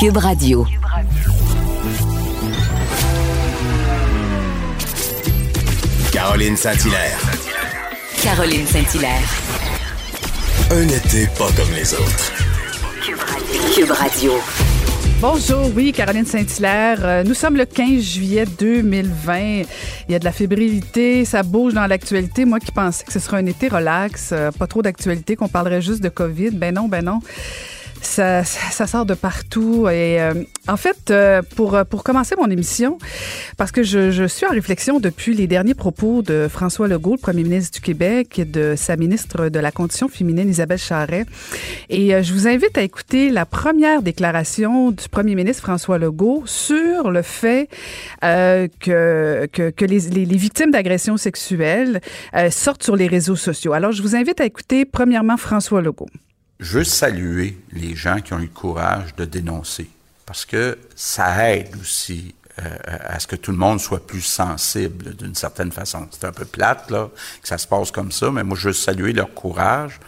Cube Radio. Caroline Saint-Hilaire. Caroline Saint-Hilaire. Un été pas comme les autres. Cube Radio. Bonjour, oui, Caroline Saint-Hilaire. Euh, nous sommes le 15 juillet 2020. Il y a de la fébrilité, ça bouge dans l'actualité. Moi qui pensais que ce serait un été relax, euh, pas trop d'actualité, qu'on parlerait juste de COVID. Ben non, ben non. Ça, ça, sort de partout. Et euh, en fait, euh, pour, pour commencer mon émission, parce que je, je, suis en réflexion depuis les derniers propos de François Legault, le premier ministre du Québec, et de sa ministre de la Condition féminine, Isabelle Charret. Et euh, je vous invite à écouter la première déclaration du premier ministre François Legault sur le fait que, que, que les, les, les victimes d'agressions sexuelles sortent sur les réseaux sociaux. Alors, je vous invite à écouter premièrement François Legault veux saluer les gens qui ont eu le courage de dénoncer, parce que ça aide aussi euh, à ce que tout le monde soit plus sensible d'une certaine façon. C'est un peu plate, là, que ça se passe comme ça, mais moi, je veux saluer leur courage.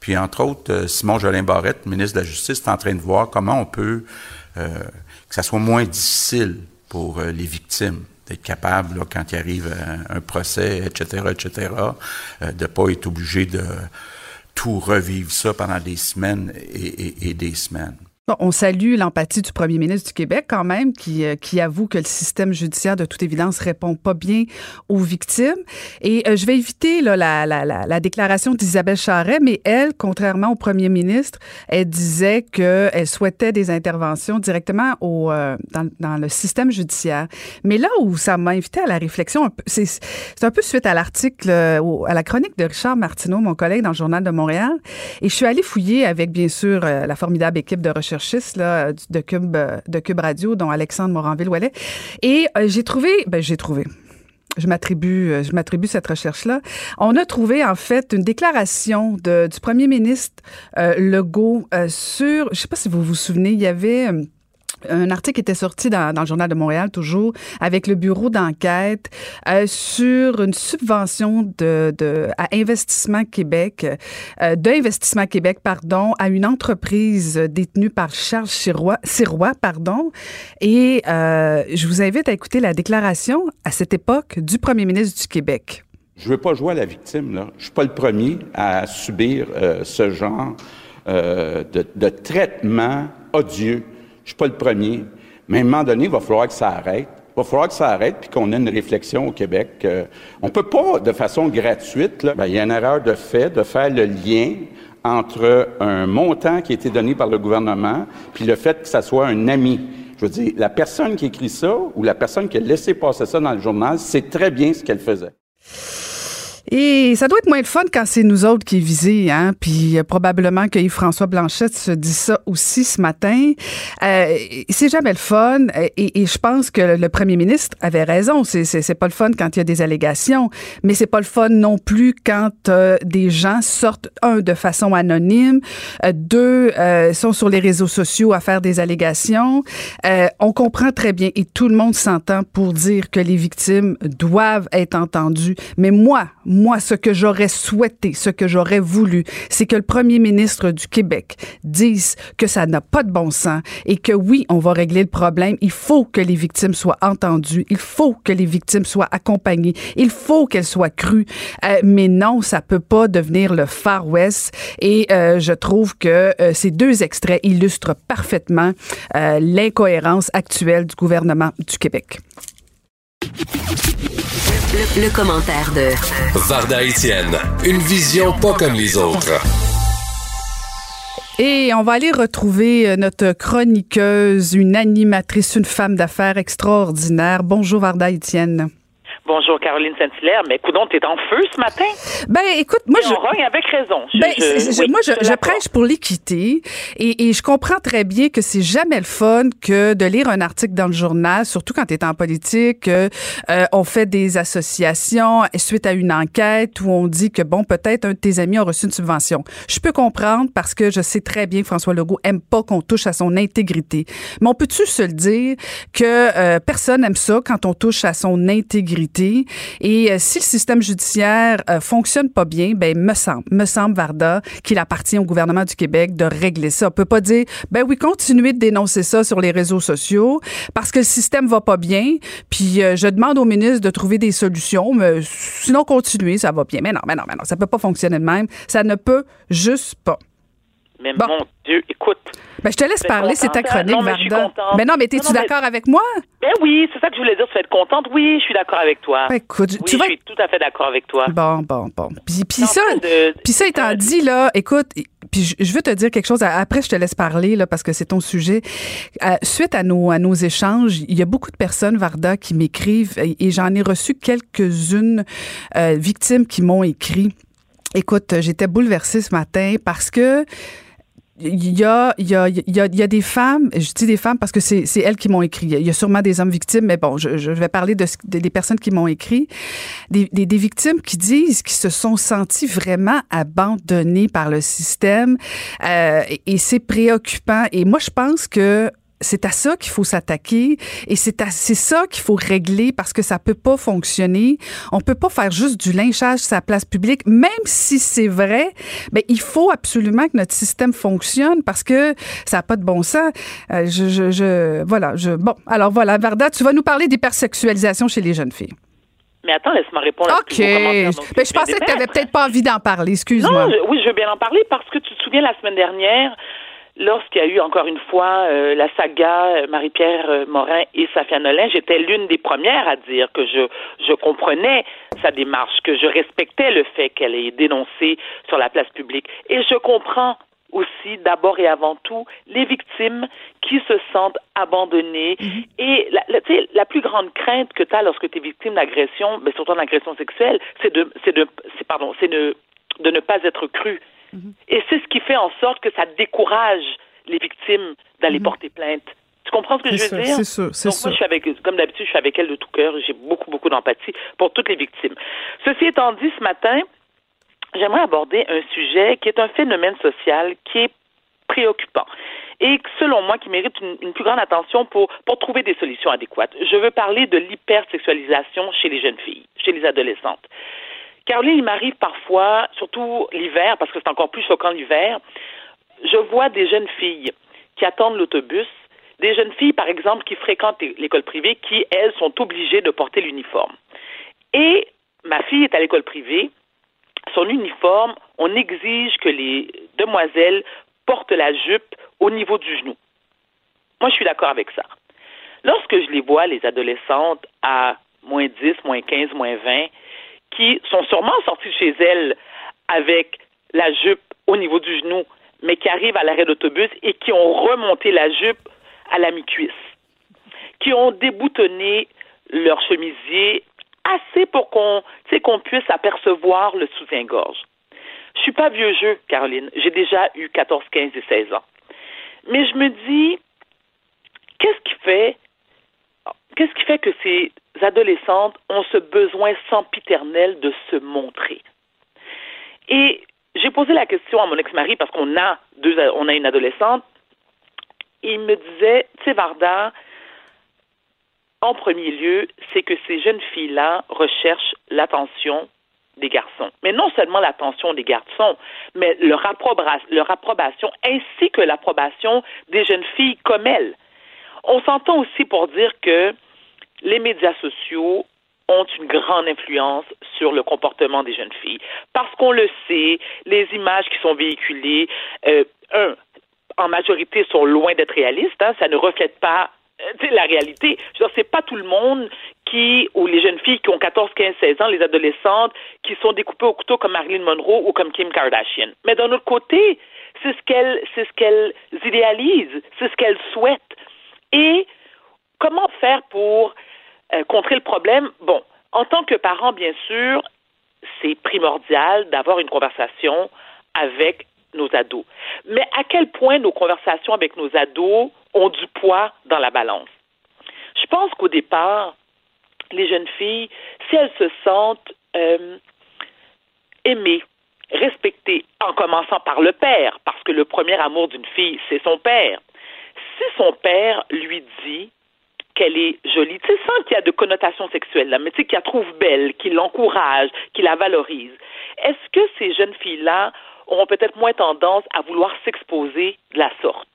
Puis, entre autres, euh, Simon Jolin Barrette, ministre de la Justice, est en train de voir comment on peut euh, que ça soit moins difficile pour euh, les victimes d'être capable, là, quand il arrive un, un procès, etc., etc., euh, de pas être obligé de tout revivre ça pendant des semaines et, des semaines. On salue l'empathie du premier ministre du Québec quand même, qui, euh, qui avoue que le système judiciaire, de toute évidence, répond pas bien aux victimes. Et euh, je vais éviter la, la, la, la déclaration d'Isabelle Charret, mais elle, contrairement au premier ministre, elle disait qu'elle souhaitait des interventions directement euh, dans, dans, le système judiciaire. Mais là où ça m'a invité à la réflexion, c'est un peu suite à l'article, à la chronique de Richard Martineau, mon collègue dans le Journal de Montréal. Et je suis allée fouiller avec, bien sûr, la formidable équipe de recherche de, Cube, Radio, dont Alexandre Moranville-Ouellet. Et euh, j'ai trouvé, ben, j'ai trouvé, je m'attribue, euh, je m'attribue cette recherche-là. On a trouvé en fait une déclaration de, du premier ministre euh, Legault euh, sur, je sais pas si vous vous souvenez, il y avait un article était sorti dans, le Journal de Montréal, toujours, avec le bureau d'enquête euh, sur une subvention de, de, à Investissement Québec, euh, d'Investissement Québec, pardon, à une entreprise détenue par Charles Sirois, Sirois pardon. Et euh, je vous invite à écouter la déclaration à cette époque du premier ministre du Québec. Je veux pas jouer à la victime, là. Je suis pas le premier à subir euh, ce genre euh, de, de traitement odieux je suis pas le premier. Mais à un moment donné, il va falloir que ça arrête. Il va falloir que ça arrête puis qu'on ait une réflexion au Québec. Euh, on peut pas, de façon gratuite, là, ben, il y a une erreur de fait de faire le lien entre un montant qui a été donné par le gouvernement puis le fait que ça soit un ami. Je veux dire, la personne qui écrit ça ou la personne qui a laissé passer ça dans le journal sait très bien ce qu'elle faisait. Et ça doit être moins le fun quand c'est nous autres qui est hein. Puis euh, probablement que Yves-François Blanchette se dit ça aussi ce matin. Euh, c'est jamais le fun. Et, et, je pense que le premier ministre avait raison. C'est, pas le fun quand il y a des allégations, mais c'est pas le fun non plus quand euh, des gens sortent un de façon anonyme, euh, deux euh, sont sur les réseaux sociaux à faire des allégations. on comprend très bien et tout le monde s'entend pour dire que les victimes doivent être entendues. Mais moi, ce que j'aurais souhaité, ce que j'aurais voulu, c'est que le premier ministre du Québec dise que ça n'a pas de bon sens et que oui, on va régler le problème. Il faut que les victimes soient entendues. Il faut que les victimes soient accompagnées. Il faut qu'elles soient crues. Euh, mais non, ça peut pas devenir le Far West. Et euh, je trouve que euh, ces deux extraits illustrent parfaitement l'incohérence actuelle du gouvernement du Québec. Le, le, commentaire de Varda Etienne, une vision pas comme les autres. Et on va aller retrouver notre chroniqueuse, une animatrice, une femme d'affaires extraordinaire. Bonjour Varda Etienne. Bonjour Caroline Saint-Hilaire, mais écoute, t'es en feu ce matin? Ben écoute, moi je rogne avec raison. Je, ben, je, oui, moi je, je prêche pour l'équité et, et, je comprends très bien que c'est jamais le fun que de lire un article dans le journal, surtout quand tu es en politique, euh, on fait des associations suite à une enquête où on dit que bon peut-être un de tes amis a reçu une subvention. Je peux comprendre parce que je sais très bien que François Legault aime pas qu'on touche à son intégrité. Mais on peut-tu se le dire que euh, personne aime ça quand on touche à son intégrité? Et euh, si le système judiciaire euh, fonctionne pas bien, ben me semble, me semble Varda qu'il appartient au gouvernement du Québec de régler ça. On peut pas dire ben oui, continuez de dénoncer ça sur les réseaux sociaux parce que le système va pas bien. Puis euh, je demande au ministre de trouver des solutions, mais sinon continuez, ça va bien. Mais non, mais non, mais non, ça peut pas fonctionner de même. Ça ne peut juste pas. Mais mon Dieu, écoute. Ben, je te laisse parler, c'est ta chronique, non, mais je suis. Mais non, mais es-tu mais- d'accord avec moi? Ben oui, c'est ça que je voulais dire. Tu vas être contente. Oui, je suis d'accord avec toi. Ben, écoute, oui, tu vas je suis tout à fait d'accord avec toi. Bon, bon, bon. Puis, ça, de- puis ça étant dit, là, écoute, puis je, veux te dire quelque chose. Après, je te laisse parler, là, parce que c'est ton sujet. Euh, suite à nos, à nos échanges, il y a beaucoup de personnes, Varda, qui m'écrivent, et, et j'en ai reçu quelques-unes euh, victimes qui m'ont écrit. Écoute, j'étais bouleversée ce matin parce que il y a, il y, a, il y, a, des femmes, je dis des femmes parce que c'est elles qui m'ont écrit. Il y a sûrement des hommes victimes, mais bon, je, je vais parler de, de- des personnes qui m'ont écrit. Des, des, des victimes qui disent qu'ils se sont sentis vraiment abandonnés par le système euh, et c'est préoccupant. Et moi, je pense que c'est à ça qu'il faut s'attaquer et c'est à c'est ça qu'il faut régler parce que ça peut pas fonctionner. On peut pas faire juste du lynchage sur la place publique, même si c'est vrai. Ben il faut absolument que notre système fonctionne parce que ça n'a pas de bon sens. Euh, je, je, je voilà. Je bon alors voilà Varda, tu vas nous parler d'hypersexualisation chez les jeunes filles. Mais attends, laisse-moi répondre à Ok. Donc, Ben, je pensais que tu n'avais peut-être pas envie d'en parler. Excuse-moi. Non, je- oui, je veux bien en parler parce que tu te souviens la semaine dernière, lorsqu'il y a eu encore une fois euh, la saga euh, Marie-Pierre euh, Morin et Safia Nolin, j'étais l'une des premières à dire que je, je comprenais sa démarche, que je respectais le fait qu'elle ait dénoncé sur la place publique. Et je comprends aussi, d'abord et avant tout, les victimes qui se sentent abandonnées. Et la, la, plus grande crainte que tu as lorsque tu es victime d'agression, mais surtout d'agression sexuelle, c'est de, c'est de, c'est, pardon, c'est de, de ne pas être cru. Et c'est ce qui fait en sorte que ça décourage les victimes d'aller porter plainte. Tu comprends ce que je veux sûr, dire? c'est sûr, c'est Donc sûr. moi, je suis avec, comme d'habitude, je suis avec elle de tout cœur. J'ai beaucoup, beaucoup d'empathie pour toutes les victimes. Ceci étant dit, ce matin, j'aimerais aborder un sujet qui est un phénomène social qui est préoccupant et selon moi qui mérite une, une plus grande attention pour, pour trouver des solutions adéquates. Je veux parler de l'hypersexualisation chez les jeunes filles, chez les adolescentes. Caroline, il m'arrive parfois, surtout l'hiver, parce que c'est encore plus choquant l'hiver, je vois des jeunes filles qui attendent l'autobus, des jeunes filles, par exemple, qui fréquentent l'école privée, qui, elles, sont obligées de porter l'uniforme. Et ma fille est à l'école privée, son uniforme, on exige que les demoiselles portent la jupe au niveau du genou. Moi, je suis d'accord avec ça. Lorsque je les vois, les adolescentes, à moins 10, moins 15, moins 20, qui sont sûrement sorties de chez elles avec la jupe au niveau du genou, mais qui arrivent à l'arrêt d'autobus et qui ont remonté la jupe à la mi-cuisse, qui ont déboutonné leur chemisier assez pour qu'on qu'on puisse apercevoir le soutien-gorge. Je suis pas vieux jeu, Caroline. J'ai déjà eu 14, 15 et 16 ans. Mais je me dis, qu'est-ce qui fait qu'est-ce qui fait que ces adolescentes ont ce besoin sempiternel de se montrer? Et j'ai posé la question à mon ex-mari parce qu'on a deux, on a une adolescente. Il me disait, tu sais, Varda, en premier lieu, c'est que ces jeunes filles-là recherchent l'attention des garçons. Mais non seulement l'attention des garçons, mais leur, approba leur approbation ainsi que l'approbation des jeunes filles comme elles. On s'entend aussi pour dire que les médias sociaux ont une grande influence sur le comportement des jeunes filles. Parce qu'on le sait, les images qui sont véhiculées, euh, un, en majorité sont loin d'être réalistes, hein, ça ne reflète pas euh, la réalité. Je veux dire, c'est pas tout le monde qui, ou les jeunes filles qui ont 14, 15, 16 ans, les adolescentes, qui sont découpées au couteau comme Marilyn Monroe ou comme Kim Kardashian. Mais d'un autre côté, c'est ce qu'elles, c'est ce qu'elles idéalisent, c'est ce qu'elles souhaitent. Et comment faire pour euh, contrer le problème? Bon, en tant que parent, bien sûr, c'est primordial d'avoir une conversation avec nos ados. Mais à quel point nos conversations avec nos ados ont du poids dans la balance? Je pense qu'au départ, les jeunes filles, si elles se sentent euh, aimées, respectées, en commençant par le père, parce que le premier amour d'une fille, c'est son père. Si son père lui dit qu'elle est jolie, tu sais, sans qu'il y a de connotation sexuelle, là, mais tu sais, qu'il la trouve belle, qu'il l'encourage, qu'il la valorise, est-ce que ces jeunes filles-là auront peut-être moins tendance à vouloir s'exposer de la sorte?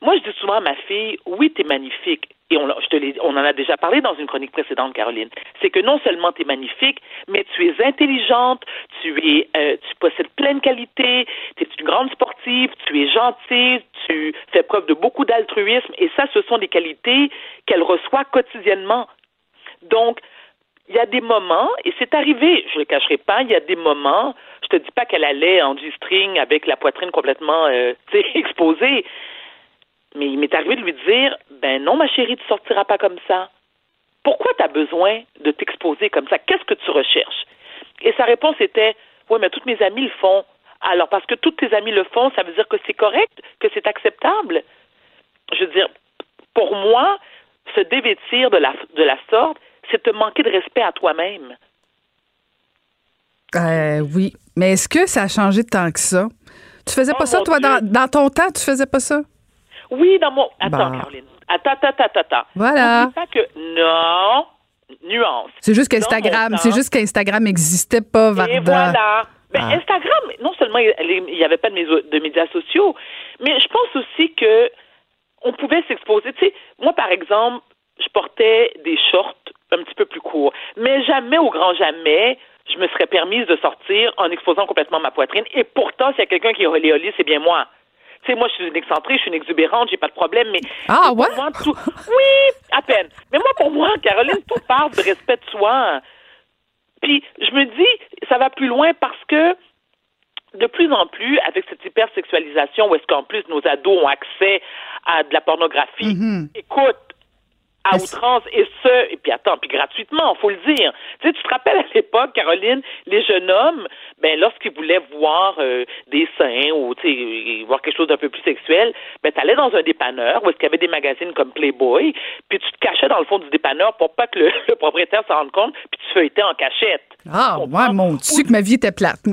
Moi, je dis souvent à ma fille, oui, tu es magnifique. Et on, je te on en a déjà parlé dans une chronique précédente, Caroline. C'est que non seulement tu es magnifique, mais tu es intelligente, tu es, euh, tu possèdes plein de qualités, tu es une grande sportive, tu es gentille, tu fais preuve de beaucoup d'altruisme. Et ça, ce sont des qualités qu'elle reçoit quotidiennement. Donc, il y a des moments, et c'est arrivé, je ne le cacherai pas, il y a des moments, je te dis pas qu'elle allait en G-string avec la poitrine complètement euh, exposée, mais il m'est arrivé de lui dire Ben non, ma chérie, tu sortiras pas comme ça. Pourquoi tu as besoin de t'exposer comme ça? Qu'est-ce que tu recherches? Et sa réponse était Oui, mais toutes mes amies le font. Alors, parce que toutes tes amies le font, ça veut dire que c'est correct, que c'est acceptable? Je veux dire, pour moi, se dévêtir de la, de la sorte, c'est te manquer de respect à toi-même. Euh, oui. Mais est-ce que ça a changé tant que ça? Tu faisais pas oh ça, toi, dans, dans, ton temps, tu faisais pas ça? Oui, dans mon. Attends, Caroline. Attends, attends, attends, attends. Voilà. pas que. Non. Nuance. C'est juste qu'Instagram, c'est juste qu'Instagram n'existait pas, Varda. Et voilà. Mais ah. Instagram, non seulement il n'y avait pas de, de, médias sociaux, mais je pense aussi que on pouvait s'exposer. Tu sais, moi, par exemple, je portais des shorts un petit peu plus courts, mais jamais, au grand jamais, je me serais permise de sortir en exposant complètement ma poitrine. Et pourtant, s'il y a quelqu'un qui est olé c'est bien moi. Tu sais, moi, je suis une excentrée, je suis une exubérante, j'ai pas de problème, mais. Ah, ouais? Moi, tout... Oui, à peine. Mais moi, pour moi, Caroline, tout parle de respect de soi. Puis, je me dis, ça va plus loin parce que de plus en plus, avec cette hypersexualisation, où est-ce qu'en plus nos ados ont accès à de la pornographie, mm-hmm. écoute, à outrance et ce et puis attends puis gratuitement faut le dire. Tu sais tu te rappelles à l'époque Caroline les jeunes hommes ben lorsqu'ils voulaient voir euh, des seins ou tu sais voir quelque chose d'un peu plus sexuel ben t'allais dans un dépanneur où est-ce qu'il y avait des magazines comme Playboy puis tu te cachais dans le fond du dépanneur pour pas que le, propriétaire s'en rende compte puis tu feuilletais en cachette. Ah ouais mon dieu que ma vie était plate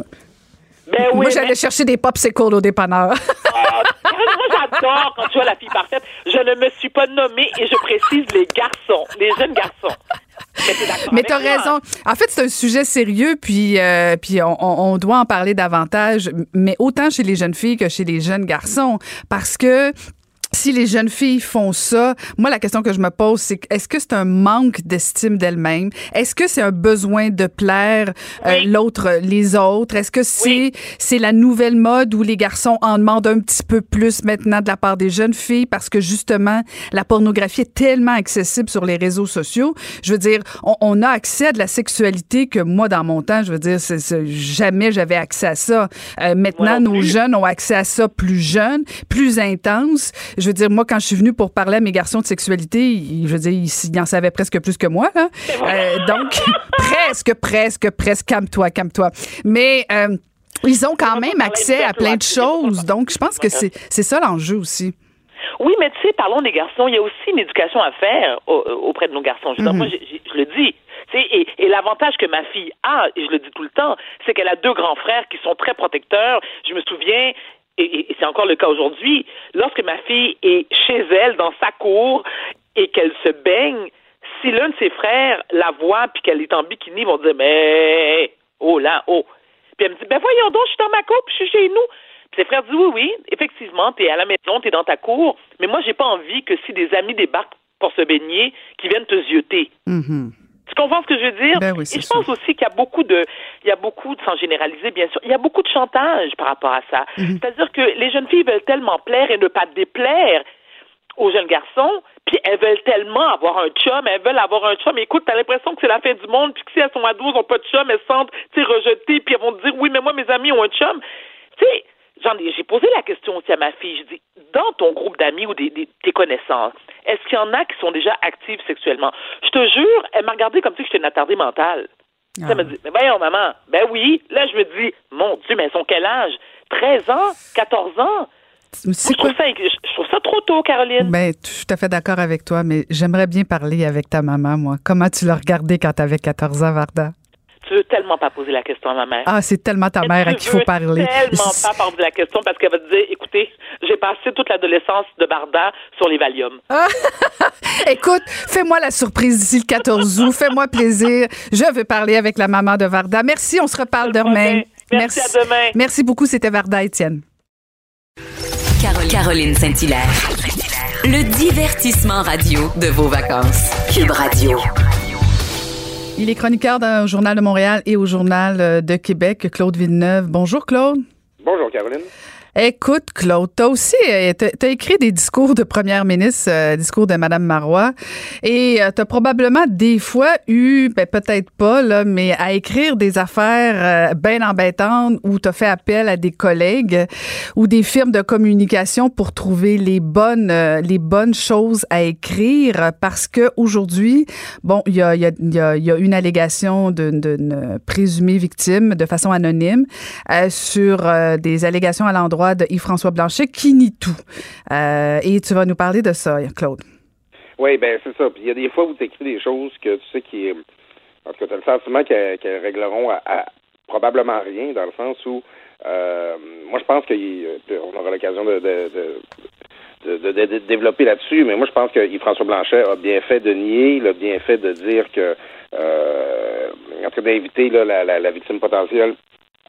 ben Moi, j'allais chercher des popsicles au dépanneur. Ah, moi, j'adore quand tu vois la fille parfaite. Je ne me suis pas nommée et je précise les garçons, les jeunes garçons. Mais tu as raison. En fait, c'est un sujet sérieux, puis, euh, puis on, on, doit en parler davantage, mais autant chez les jeunes filles que chez les jeunes garçons, parce que si les jeunes filles font ça, moi, la question que je me pose, c'est est-ce que c'est un manque d'estime d'elles-mêmes? Est-ce que c'est un besoin de plaire euh, l'autre, les autres? Est-ce que c'est c'est la nouvelle mode où les garçons en demandent un petit peu plus maintenant de la part des jeunes filles parce que justement, la pornographie est tellement accessible sur les réseaux sociaux? Je veux dire, on, a accès à de la sexualité que moi, dans mon temps, je veux dire, c'est, jamais j'avais accès à ça. Euh, maintenant, nos jeunes ont accès à ça plus jeunes, plus intense je veux dire, moi, quand je suis venue pour parler à mes garçons de sexualité, je veux dire, ils, en savaient presque plus que moi. Euh, donc, presque, presque, presque, calme-toi, calme-toi. Mais euh, ils ont quand même accès à plein de choses. Donc, je pense que c'est ça l'enjeu aussi. Oui, mais tu sais, parlons des garçons. Il y a aussi une éducation à faire auprès de nos garçons. Je, moi, mhm. je, le dis. Et, et l'avantage que ma fille a, et je le dis tout le temps, c'est qu'elle a deux grands frères qui sont très protecteurs. Je me souviens, et, c'est encore le cas aujourd'hui, lorsque ma fille est chez elle, dans sa cour, et qu'elle se baigne, si l'un de ses frères la voit puis qu'elle est en bikini, ils vont dire Mais oh là, oh. Puis elle me dit Ben voyons donc, je suis dans ma cour, puis je suis chez nous. Puis ses frères disent Oui, oui, effectivement, t'es à la maison, t'es dans ta cour, mais moi j'ai pas envie que si des amis débarquent pour se baigner, qu'ils viennent te zioter. Mm-hmm. Tu comprends ce que je veux dire? Ben et je pense aussi qu'il y a beaucoup de, il y a beaucoup, sans généraliser bien sûr, il y a beaucoup de chantage par rapport à ça. Mhm. C'est-à-dire que les jeunes filles veulent tellement plaire et ne pas déplaire aux jeunes garçons, puis elles veulent tellement avoir un chum, elles veulent avoir un chum. Écoute, t'as l'impression que c'est la fin du monde, puis que si elles sont ados, elles n'ont pas de chum, elles se sentent, rejetées, puis elles vont te dire, oui, mais moi, mes amis ont un chum. Tu sais, j'ai posé la question aussi à ma fille. Je dis, dans ton groupe d'amis ou des, tes connaissances, est-ce qu'il y en a qui sont déjà actives sexuellement? Je te jure, elle m'a regardé comme si j'étais une attardée mentale. Ça me ah. dit, mais voyons, maman. Ben oui. Là, je me dis, mon Dieu, mais elles sont quel âge? 13 ans? 14 ans? je, trouve ça, je, trouve ça, trop tôt, Caroline. Ben, je suis tout à fait d'accord avec toi, mais j'aimerais bien parler avec ta maman, moi. Comment tu l'as regardée quand tu avais 14 ans, Varda? Tu veux tellement pas poser la question à ma mère. Ah, c'est tellement ta mère à qui il faut parler. tellement pas poser la question parce qu'elle va te dire, écoutez, j'ai passé toute l'adolescence de Barda sur les Valium. Écoute, fais-moi la surprise d'ici le 14 août. Fais-moi plaisir. Je veux parler avec la maman de Varda. Merci, on se reparle demain. Merci, à demain. Merci beaucoup, c'était Varda Étienne. Caroline Saint-Hilaire. Le divertissement radio de vos vacances. Cube Radio. Il est chroniqueur dans Journal de Montréal et au Journal de Québec, Claude Villeneuve. Bonjour, Claude. Bonjour, Caroline. Écoute, Claude, t'as aussi euh, t'as écrit des discours de première ministre, euh, discours de Madame Marois, et euh, t'as probablement des fois eu, ben peut-être pas là, mais à écrire des affaires euh, bien embêtantes où t'as fait appel à des collègues ou des firmes de communication pour trouver les bonnes les bonnes choses à écrire, parce que aujourd'hui, bon, il y a, y, a, y, a, y a une allégation d'une présumée victime de façon anonyme sur des allégations à l'endroit de Yves-François Blanchet qui nie tout. Euh, et tu vas nous parler de ça, Claude. Oui, ben c'est ça. Puis il y a des fois où tu écris des choses que tu sais qui. En tout cas, tu as le sentiment qu'elles régleront probablement rien, dans le sens où. Euh, moi, je pense qu'on aura l'occasion de, développer là-dessus, mais moi, je pense que Yves-François Blanchet a bien fait de nier, il a bien fait de dire que. Euh, en cas, d'inviter la victime potentielle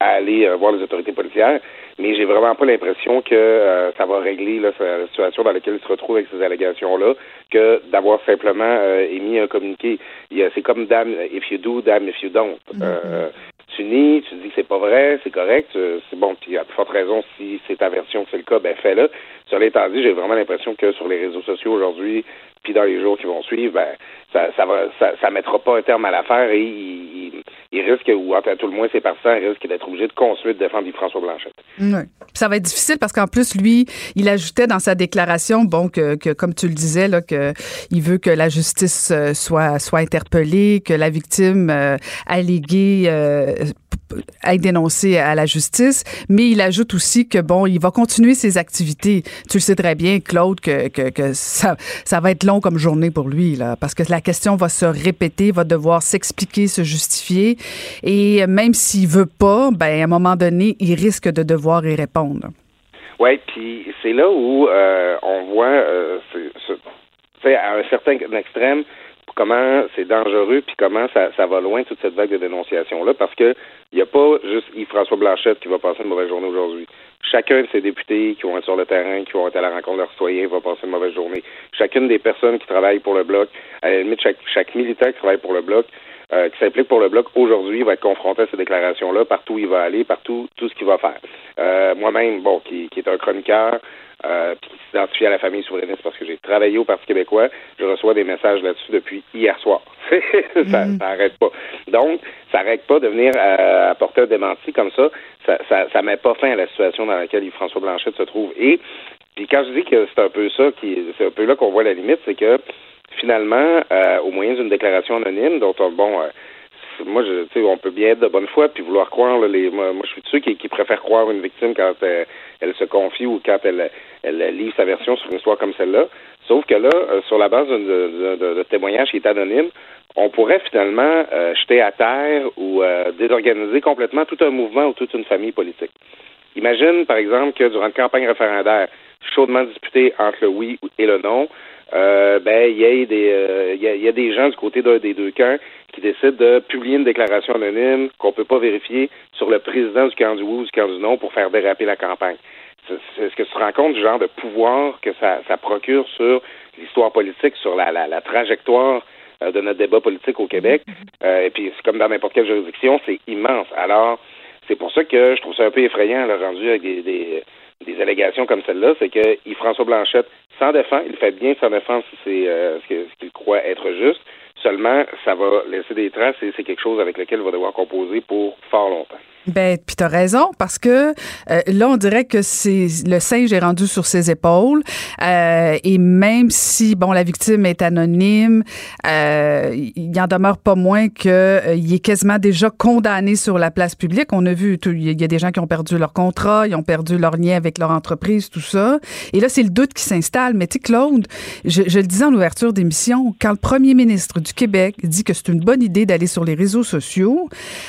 à aller voir les autorités policières mais j'ai vraiment pas l'impression que euh, ça va régler là, la situation dans laquelle il se retrouve avec ces allégations-là que d'avoir simplement euh, émis un communiqué. C'est comme damn if you do, damn if you don't. Euh, tu nies, tu dis que c'est pas vrai, c'est correct, c'est bon, puis à plus forte raison, si c'est ta version que c'est le cas, ben fais-le. Sur l'état dit, j'ai vraiment l'impression que sur les réseaux sociaux aujourd'hui, puis dans les jours qui vont suivre, ben ça, ça va ça, ça mettra pas un terme à l'affaire et il, risque, ou en tout le moins ses partisans risquent d'être obligés de construire de défendre François Blanchette. Oui. Ça va être difficile parce qu'en plus, lui, il ajoutait dans sa déclaration, bon, que, que comme tu le disais, là, que il veut que la justice euh, soit, soit interpellée, que la victime euh, alléguée euh, être dénoncée à la justice, mais il ajoute aussi que bon, il va continuer ses activités. Tu le sais très bien, Claude, que, que, ça, ça va être long comme journée pour lui, là, parce que la question va se répéter, va devoir s'expliquer, se justifier, et même s'il veut pas, ben à un moment donné, il risque de devoir y répondre. Oui, puis c'est là où euh, on voit, euh, à un certain extrême, comment c'est dangereux puis comment ça, va loin toute cette vague de dénonciation là parce que il n'y a pas juste Yves-François Blanchette qui va passer une mauvaise journée aujourd'hui. Chacun de ces députés qui vont être sur le terrain, qui vont être à la rencontre de leurs citoyens, va passer une mauvaise journée. Chacune des personnes qui travaillent pour le bloc, à la limite chaque, chaque militant qui travaille pour le bloc, euh, qui s'implique pour le bloc aujourd'hui va être confronté à ces déclarations-là, partout où il va aller, partout tout ce qu'il va faire. Euh, moi-même, bon, qui, qui est un chroniqueur, euh, puis qui s'identifie à la famille souverainiste parce que j'ai travaillé au Parti québécois, je reçois des messages là-dessus depuis hier soir. ça n'arrête mm. pas. Donc, ça n'arrête pas de venir euh, apporter un démenti comme ça. Ça, ça. ça met pas fin à la situation dans laquelle François Blanchette se trouve. Et puis quand je dis que c'est un peu ça, qui c'est un peu là qu'on voit la limite, c'est que finalement, euh, au moyen d'une déclaration anonyme, dont on, bon, euh, moi, je, tu sais, on peut bien être de bonne foi puis vouloir croire. les, moi, je suis de ceux qui, qui préfèrent croire une victime quand elle, se confie ou quand elle, elle livre sa version sur une histoire comme celle-là. Sauf que là, euh, sur la base de, témoignage qui est anonyme, on pourrait finalement jeter à terre ou désorganiser complètement tout un mouvement ou toute une famille politique. Imagine, par exemple, que durant une campagne référendaire chaudement disputée entre le oui et le non, euh, ben il y a des euh, il y, a, des gens du côté d'un des deux camps qui décident de publier une déclaration anonyme qu'on peut pas vérifier sur le président du camp du oui ou du camp du non pour faire déraper la campagne. C'est ce que tu te rends compte du genre de pouvoir que ça, ça procure sur l'histoire politique, sur la, la, la trajectoire euh, de notre débat politique au Québec? et puis c'est comme dans n'importe quelle juridiction, c'est immense. Alors, c'est pour ça que je trouve ça un peu effrayant, le rendu avec des, des, des allégations comme celle-là, c'est que Yves-François Blanchette s'en défend, il fait bien s'en défendre si c'est euh, ce qu'il croit être juste. Seulement, ça va laisser des traces et c'est quelque chose avec lequel il va devoir composer pour fort longtemps. Ben, puis t'as raison, parce que euh, là, on dirait que c'est le singe est rendu sur ses épaules. Euh, et même si, bon, la victime est anonyme, euh, il en demeure pas moins qu'il il est quasiment déjà condamné sur la place publique. On a vu, il y a des gens qui ont perdu leur contrat, ils ont perdu leur lien avec leur entreprise, tout ça. Et là, c'est le doute qui s'installe. Mais tu sais, Claude, je, je, le disais en ouverture d'émission, quand le premier ministre du Québec dit que c'est une bonne idée d'aller sur les réseaux sociaux,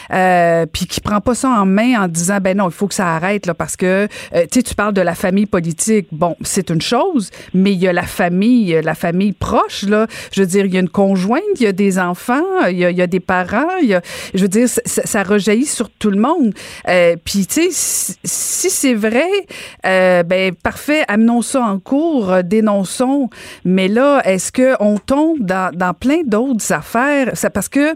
puis qui prend pas ça en main en disant ben non, il faut que ça arrête là parce que euh, tu sais tu parles de la famille politique. Bon, c'est une chose, mais il y a la famille, la famille proche là. Je veux dire, il y a une conjointe, il y a des enfants, il y a, il y a des parents, il y a, je veux dire, ça, ça rejaillit sur tout le monde. Euh, Puis tu sais, si, c'est vrai, euh, ben parfait, amenons ça en cours, euh, dénonçons. Mais là, est-ce que on tombe dans, dans plein d'autres affaires? Ça parce que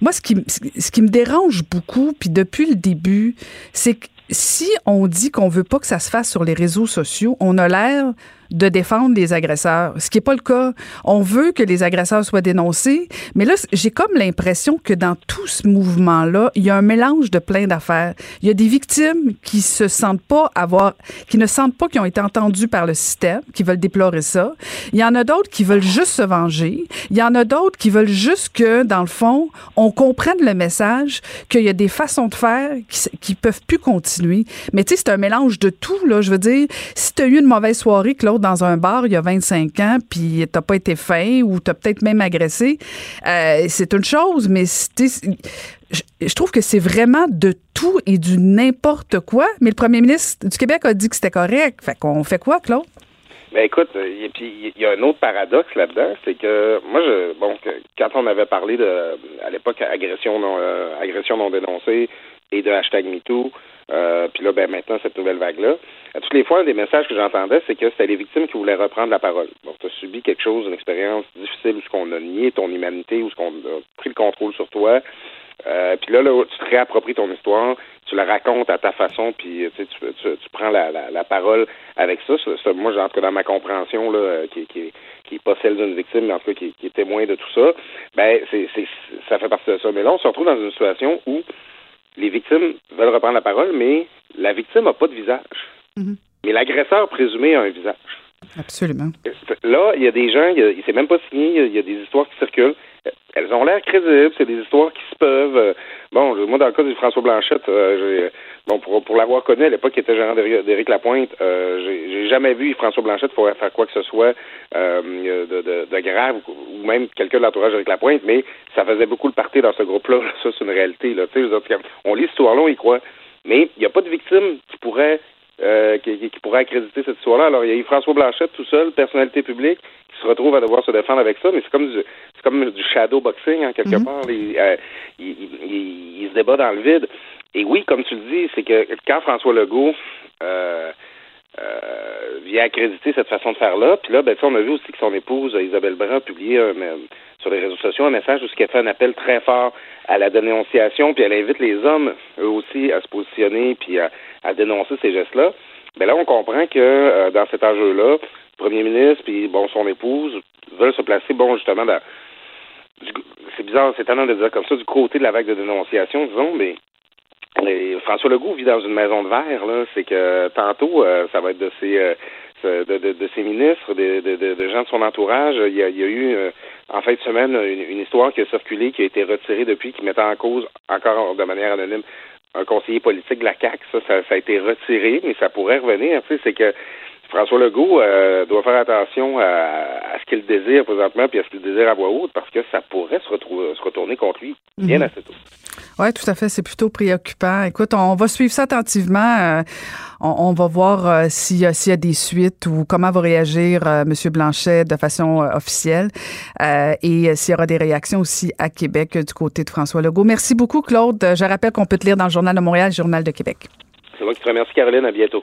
moi, ce qui, ce qui me dérange beaucoup, puis depuis le début, c'est que si on dit qu'on veut pas que ça se fasse sur les réseaux sociaux, on a l'air de défendre les agresseurs, ce qui n'est pas le cas. On veut que les agresseurs soient dénoncés, mais là, j'ai comme l'impression que dans tout ce mouvement-là, il y a un mélange de plein d'affaires. Il y a des victimes qui se sentent pas avoir, qui ne sentent pas qu'ils ont été entendus par le système, qui veulent déplorer ça. Il y en a d'autres qui veulent juste se venger. Il y en a d'autres qui veulent juste que, dans le fond, on comprenne le message, qu'il y a des façons de faire qui, qui peuvent plus continuer. Mais tu sais, c'est un mélange de tout, là. Je veux dire, si tu as eu une mauvaise soirée, Claude, dans un bar il y a 25 ans, puis t'as pas été fin ou t'as peut-être même agressé, euh, c'est une chose, mais je, trouve que c'est vraiment de tout et du n'importe quoi. Mais le premier ministre du Québec a dit que c'était correct. Fait qu'on fait quoi, Claude? Ben écoute, et puis il y a un autre paradoxe là-dedans, c'est que moi je bon quand on avait parlé de à l'époque agression non euh, agression non dénoncée et de hashtag MeToo, euh, puis là, ben maintenant, cette nouvelle vague-là. À toutes les fois, un des messages que j'entendais, c'est que c'était les victimes qui voulaient reprendre la parole. Donc, tu as subi quelque chose, une expérience difficile où ce qu'on a nié ton humanité, où ce qu'on a pris le contrôle sur toi. Euh, puis là, là, tu te réappropries ton histoire, tu la racontes à ta façon, puis tu, tu, tu, prends la, la, la, parole avec ça. ça, moi, en tout cas, dans ma compréhension, là, qui, qui, qui est pas celle d'une victime, mais en tout cas qui, qui est témoin de tout ça, ben c'est, c'est, ça fait partie de ça. Mais là, on se retrouve dans une situation où les victimes veulent reprendre la parole, mais la victime n'a pas de visage. Mhm. Mais l'agresseur présumé a un visage. Absolument. Là, il y a des gens, il s'est même pas signé, il y a des histoires qui circulent. Elles ont l'air crédibles, c'est des histoires qui se peuvent. Euh, bon, moi, dans le cas de François Blanchette, euh, bon, pour, pour l'avoir connu à l'époque, qui était gérant d'Éric Lapointe, euh, j'ai jamais vu François Blanchette faire quoi que ce soit de, de, grave, ou même quelqu'un de l'entourage d'Éric Lapointe, mais ça faisait beaucoup le parti dans ce groupe-là. Ça, c'est une réalité. On lit l'histoire-là, on y croit. Mais il n'y a pas de victime qui pourrait euh, qui, qui, pourrait accréditer cette histoire-là. Alors, il y a eu François Blanchette tout seul, personnalité publique, qui se retrouve à devoir se défendre avec ça, mais c'est comme du, c'est comme du shadow boxing, en quelque mhm. part. Euh, il, il, il, se débat dans le vide. Et oui, comme tu le dis, c'est que quand François Legault euh, euh, vient accréditer cette façon de faire-là, puis là, ben, on a vu aussi que son épouse, Isabelle Brun, a publié un, sur les réseaux sociaux un message où a fait un appel très fort à la dénonciation, puis elle invite les hommes, eux aussi, à se positionner, puis à, à dénoncer ces gestes-là. Ben là, on comprend que euh, dans cet enjeu-là, le premier ministre puis bon son épouse veulent se placer, bon, justement, dans c'est bizarre, c'est étonnant de dire comme ça, du côté de la vague de dénonciation, disons, mais François Legault vit dans une maison de verre, là. C'est que tantôt, euh, ça va être de ses euh, de, ministres, de, de, gens de son entourage. Il y a, eu en fin de semaine une, histoire qui a circulé, qui a été retirée depuis, qui mettait en cause encore de manière anonyme un conseiller politique de la CAC. Ça, ça, a été retiré, mais ça pourrait revenir. Tu sais, c'est que François Legault euh, doit faire attention à, ce qu'il désire présentement puis à ce qu'il désire à voix haute parce que ça pourrait se, retrouver, se retourner contre lui bien mhm. assez tôt. Oui, tout à fait. C'est plutôt préoccupant. Écoute, on va suivre ça attentivement. Euh, on, va voir euh, s'il y, a des suites ou comment va réagir M. Blanchet de façon officielle et s'il y aura des réactions aussi à Québec du côté de François Legault. Merci beaucoup, Claude. Je rappelle qu'on peut te lire dans le Journal de Montréal, Journal de Québec. C'est moi qui te remercie, Caroline. À bientôt.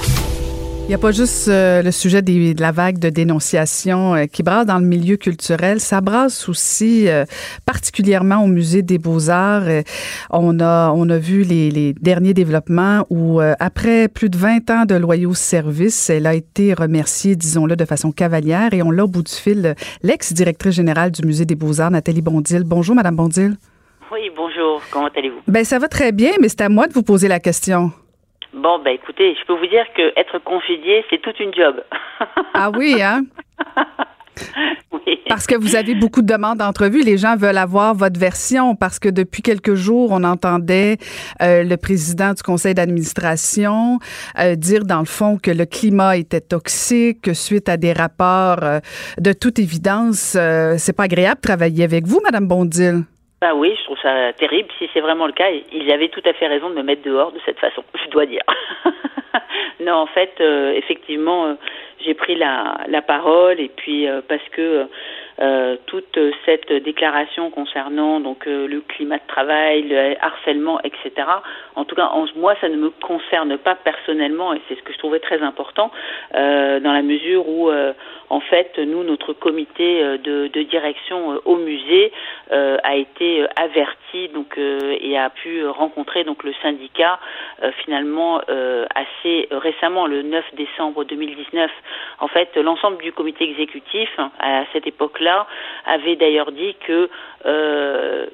Il n'y a pas juste euh, le sujet des, de la vague de dénonciation euh, qui brasse dans le milieu culturel, ça brasse aussi euh, particulièrement au musée des Beaux-Arts. on a on a vu les, les derniers développements où après plus de 20 ans de loyaux services, elle a été remerciée, disons-le, de façon cavalière et on l'a au bout du fil l'ex-directrice générale du musée des Beaux-Arts, Nathalie Bondil. Bonjour madame Bondil. Oui, bonjour. Comment allez-vous? Ben ça va très bien, mais c'est à moi de vous poser la question. Bon, ben écoutez, je peux vous dire que être confidier, c'est toute une job. ah oui, hein? Oui. Parce que vous avez beaucoup de demandes d'entrevue. Les gens veulent avoir votre version parce que depuis quelques jours, on entendait euh, le président du conseil d'administration euh, dire dans le fond que le climat était toxique, que suite à des rapports euh, de toute évidence, c'est pas agréable de travailler avec vous, Madame Bondil. Ben oui, je trouve ça terrible. Si c'est vraiment le cas, ils avaient tout à fait raison de me mettre dehors de cette façon, je dois dire. non, en fait, euh, effectivement, euh, j'ai pris la, la parole et puis euh, parce que euh, toute cette déclaration concernant donc euh, le climat de travail, le harcèlement, etc. En tout cas, moi, ça ne me concerne pas personnellement et c'est ce que je trouvais très important euh, dans la mesure où, en fait, nous, notre comité de, de direction au musée a été averti donc et a pu rencontrer donc le syndicat finalement assez récemment, le 9 décembre 2019. En fait, l'ensemble du comité exécutif à cette avait d'ailleurs dit que euh,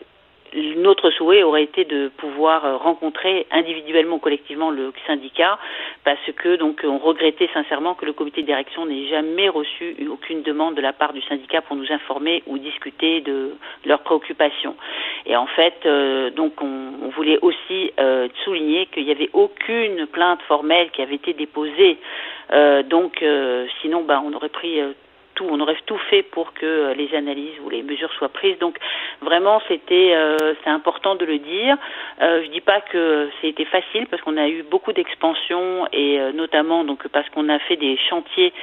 notre souhait aurait été de pouvoir euh, rencontrer individuellement, collectivement le syndicat, parce que donc on regrettait sincèrement que le comité de direction n'ait jamais reçu aucune demande de la part du syndicat pour nous informer ou discuter de, leurs préoccupations. Et en fait, euh, donc on, voulait aussi souligner qu'il n'y avait aucune plainte formelle qui avait été déposée. donc sinon, ben, on aurait pris on aurait tout fait pour que euh, les analyses ou les mesures soient prises. Donc vraiment, c'était euh, c'est important de le dire. Euh, je dis pas que c'était facile parce qu'on a eu beaucoup d'expansion et euh, notamment donc parce qu'on a fait des chantiers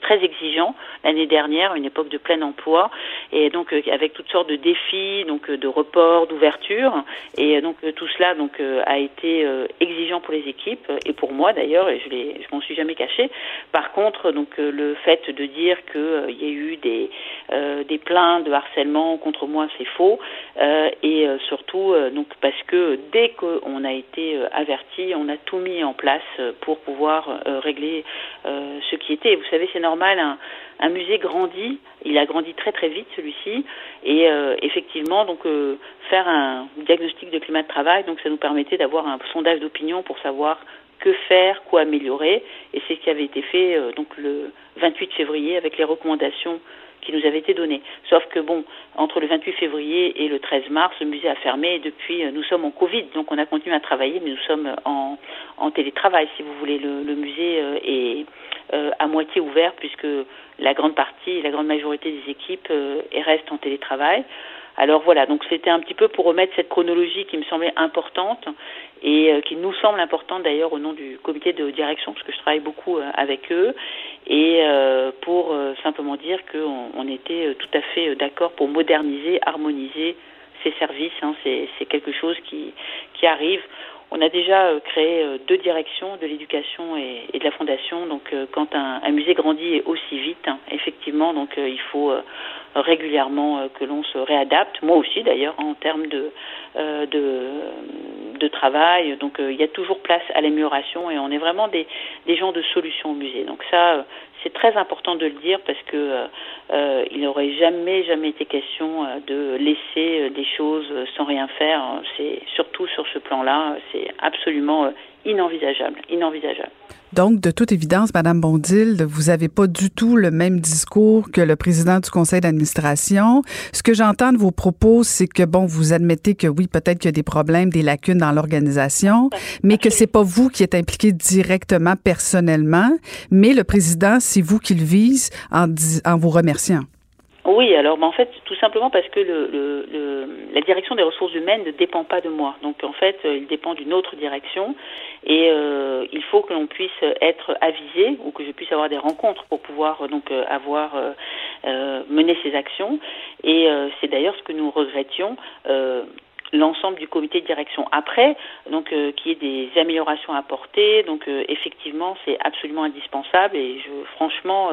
très exigeants l'année dernière, une époque de plein emploi et donc avec toutes sortes de défis, donc de reports, d'ouverture et donc tout cela donc a été exigeant pour les équipes et pour moi d'ailleurs et je je m'en suis jamais caché. Par contre donc le fait de dire que qu'il euh, y ait eu des, euh, des plaintes de harcèlement contre moi, c'est faux. Euh, et surtout, donc parce que dès qu'on a été averti, on a tout mis en place pour pouvoir régler ce qui était. Vous savez, c'est normal. Un, musée grandit, il a grandi très très vite celui-ci, et effectivement donc faire un diagnostic de climat de travail, donc ça nous permettait d'avoir un sondage d'opinion pour savoir que faire, quoi améliorer, et c'est ce qui avait été fait euh, donc le 28 février avec les recommandations qui nous avaient été données. Sauf que bon, entre le 28 février et le 13 mars, le musée a fermé et depuis euh, nous sommes en Covid, donc on a continué à travailler, mais nous sommes en, en télétravail, si vous voulez. Le, musée euh, est à moitié ouvert puisque la grande partie, la grande majorité des équipes restent en télétravail. Alors voilà, donc c'était un petit peu pour remettre cette chronologie qui me semblait importante et euh, qui nous semble importante d'ailleurs au nom du comité de direction, parce que je travaille beaucoup euh, avec eux, et euh, pour simplement dire qu'on on était tout à fait d'accord pour moderniser, harmoniser ces services. Hein, c'est quelque chose qui arrive. On a déjà créé deux directions de l'éducation et, de la fondation. Donc, quand un, musée grandit aussi vite, hein, effectivement, donc il faut régulièrement euh, que l'on se réadapte, moi aussi d'ailleurs en termes de, euh, de, travail. Donc euh, il y a toujours place à l'amélioration et on est vraiment des, des gens de solutions au musée. Donc ça, c'est très important de le dire parce que il n'aurait jamais jamais été question de laisser des choses sans rien faire. C'est surtout sur ce plan-là, c'est absolument inenvisageable, inenvisageable. Donc, de toute évidence, Madame Bondil, vous n'avez pas du tout le même discours que le président du conseil d'administration. Ce que j'entends de vos propos, c'est que bon, vous admettez que oui, peut-être qu'il y a des problèmes, des lacunes dans l'organisation, mais que c'est pas vous qui êtes impliqué directement, personnellement, mais le président, c'est vous qui le vise en, en vous remerciant. Oui, alors ben, en fait, tout simplement parce que le, le, la direction des ressources humaines ne dépend pas de moi. Donc en fait, il dépend d'une autre direction et euh, il faut que l'on puisse être avisé ou que je puisse avoir des rencontres pour pouvoir donc euh, avoir euh, mené ces actions. Et c'est d'ailleurs ce que nous regrettions l'ensemble du comité de direction. Après, donc euh, qu'il y ait des améliorations à apporter, donc euh, effectivement c'est absolument indispensable et franchement,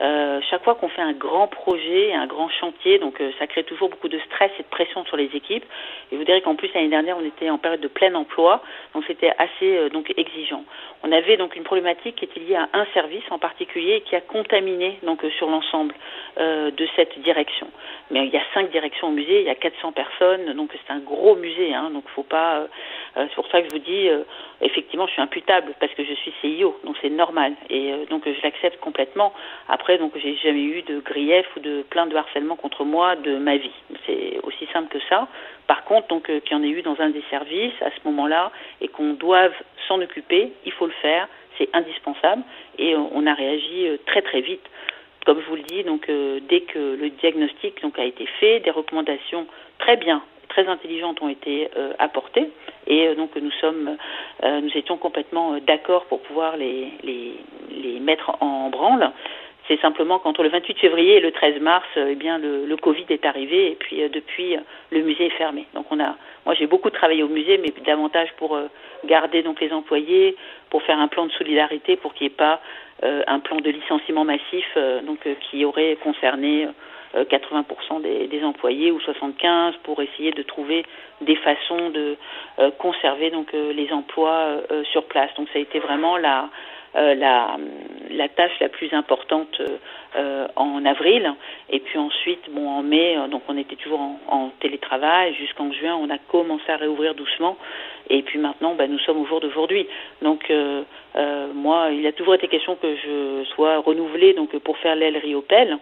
euh, chaque fois qu'on fait un grand projet, un grand chantier, donc ça crée toujours beaucoup de stress et de pression sur les équipes. Et vous direz qu'en plus l'année dernière on était en période de plein emploi, donc c'était assez donc exigeant. On avait donc une problématique qui était liée à un service en particulier qui a contaminé donc sur l'ensemble de cette direction. Mais il y a cinq directions au musée, il y a 400 personnes, donc c'est un gros musée, hein, donc faut pas. Euh, euh, c'est pour ça que je vous dis, euh, effectivement, je suis imputable parce que je suis CIO, donc c'est normal et donc je l'accepte complètement. Après, donc j'ai jamais eu de grief ou de plainte de harcèlement contre moi de ma vie. C'est aussi simple que ça. Par contre, donc qu'il y en ait eu dans un des services à ce moment-là et qu'on doive s'en occuper, il faut le faire, c'est indispensable et on a réagi très très vite comme je vous le dis, donc dès que le diagnostic donc a été fait, des recommandations très bien très intelligentes ont été euh, apportées et euh, donc nous sommes, euh, nous étions complètement d'accord pour pouvoir les, les, les mettre en branle. C'est simplement qu'entre le 28 février et le 13 mars, eh bien le, le, Covid est arrivé et puis depuis le musée est fermé. Donc on a, moi j'ai beaucoup travaillé au musée, mais davantage pour garder donc les employés, pour faire un plan de solidarité, pour qu'il n'y ait pas un plan de licenciement massif donc qui aurait concerné 80% euh, des, employés ou 75 pour essayer de trouver des façons de euh, conserver donc euh, les emplois sur place. Donc ça a été vraiment la la, tâche la plus importante en avril. Et puis ensuite bon en mai donc on était toujours en, télétravail. Jusqu'en juin on a commencé à réouvrir doucement. Et puis maintenant ben, nous sommes au jour d'aujourd'hui. Donc moi il a toujours été question que je sois renouvelée donc pour faire l'aile Riopel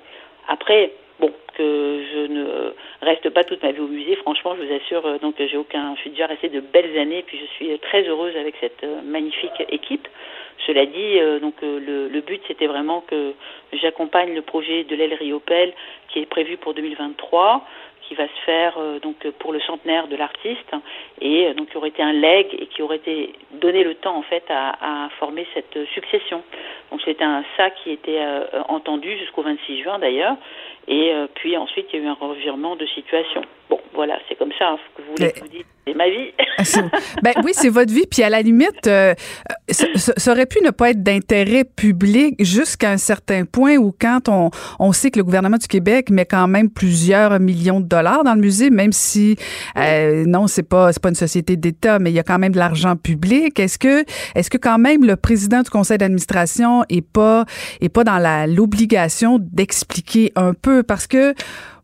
après bon, que je ne reste pas toute ma vie au musée. Franchement, je vous assure, euh, donc j'ai aucun. Je suis déjà restée de belles années, puis je suis très heureuse avec cette euh, magnifique équipe. Cela dit, euh, donc le, le but c'était vraiment que j'accompagne le projet de l'aile Riopel qui est prévu pour 2023 qui va se faire donc pour le centenaire de l'artiste et donc qui aurait été un leg et qui aurait été donné le temps en fait à, à former cette succession. Donc c'était un ça qui était entendu jusqu'au 26 juin d'ailleurs et euh, puis ensuite, il y a eu un revirement de situation. Bon, voilà, c'est comme ça. Hein, que vous voulez que vous dites, c'est ma vie. Ah, ben oui, c'est votre vie. Puis à la limite, euh, ça, aurait pu ne pas être d'intérêt public jusqu'à un certain point où quand on, on sait que le gouvernement du Québec met quand même plusieurs millions de dollars dans le musée, même si euh, non, c'est pas c'est pas une société d'État, mais il y a quand même de l'argent public. Est-ce que est-ce que quand même le président du conseil d'administration est pas est pas dans l'obligation d'expliquer un peu? Parce que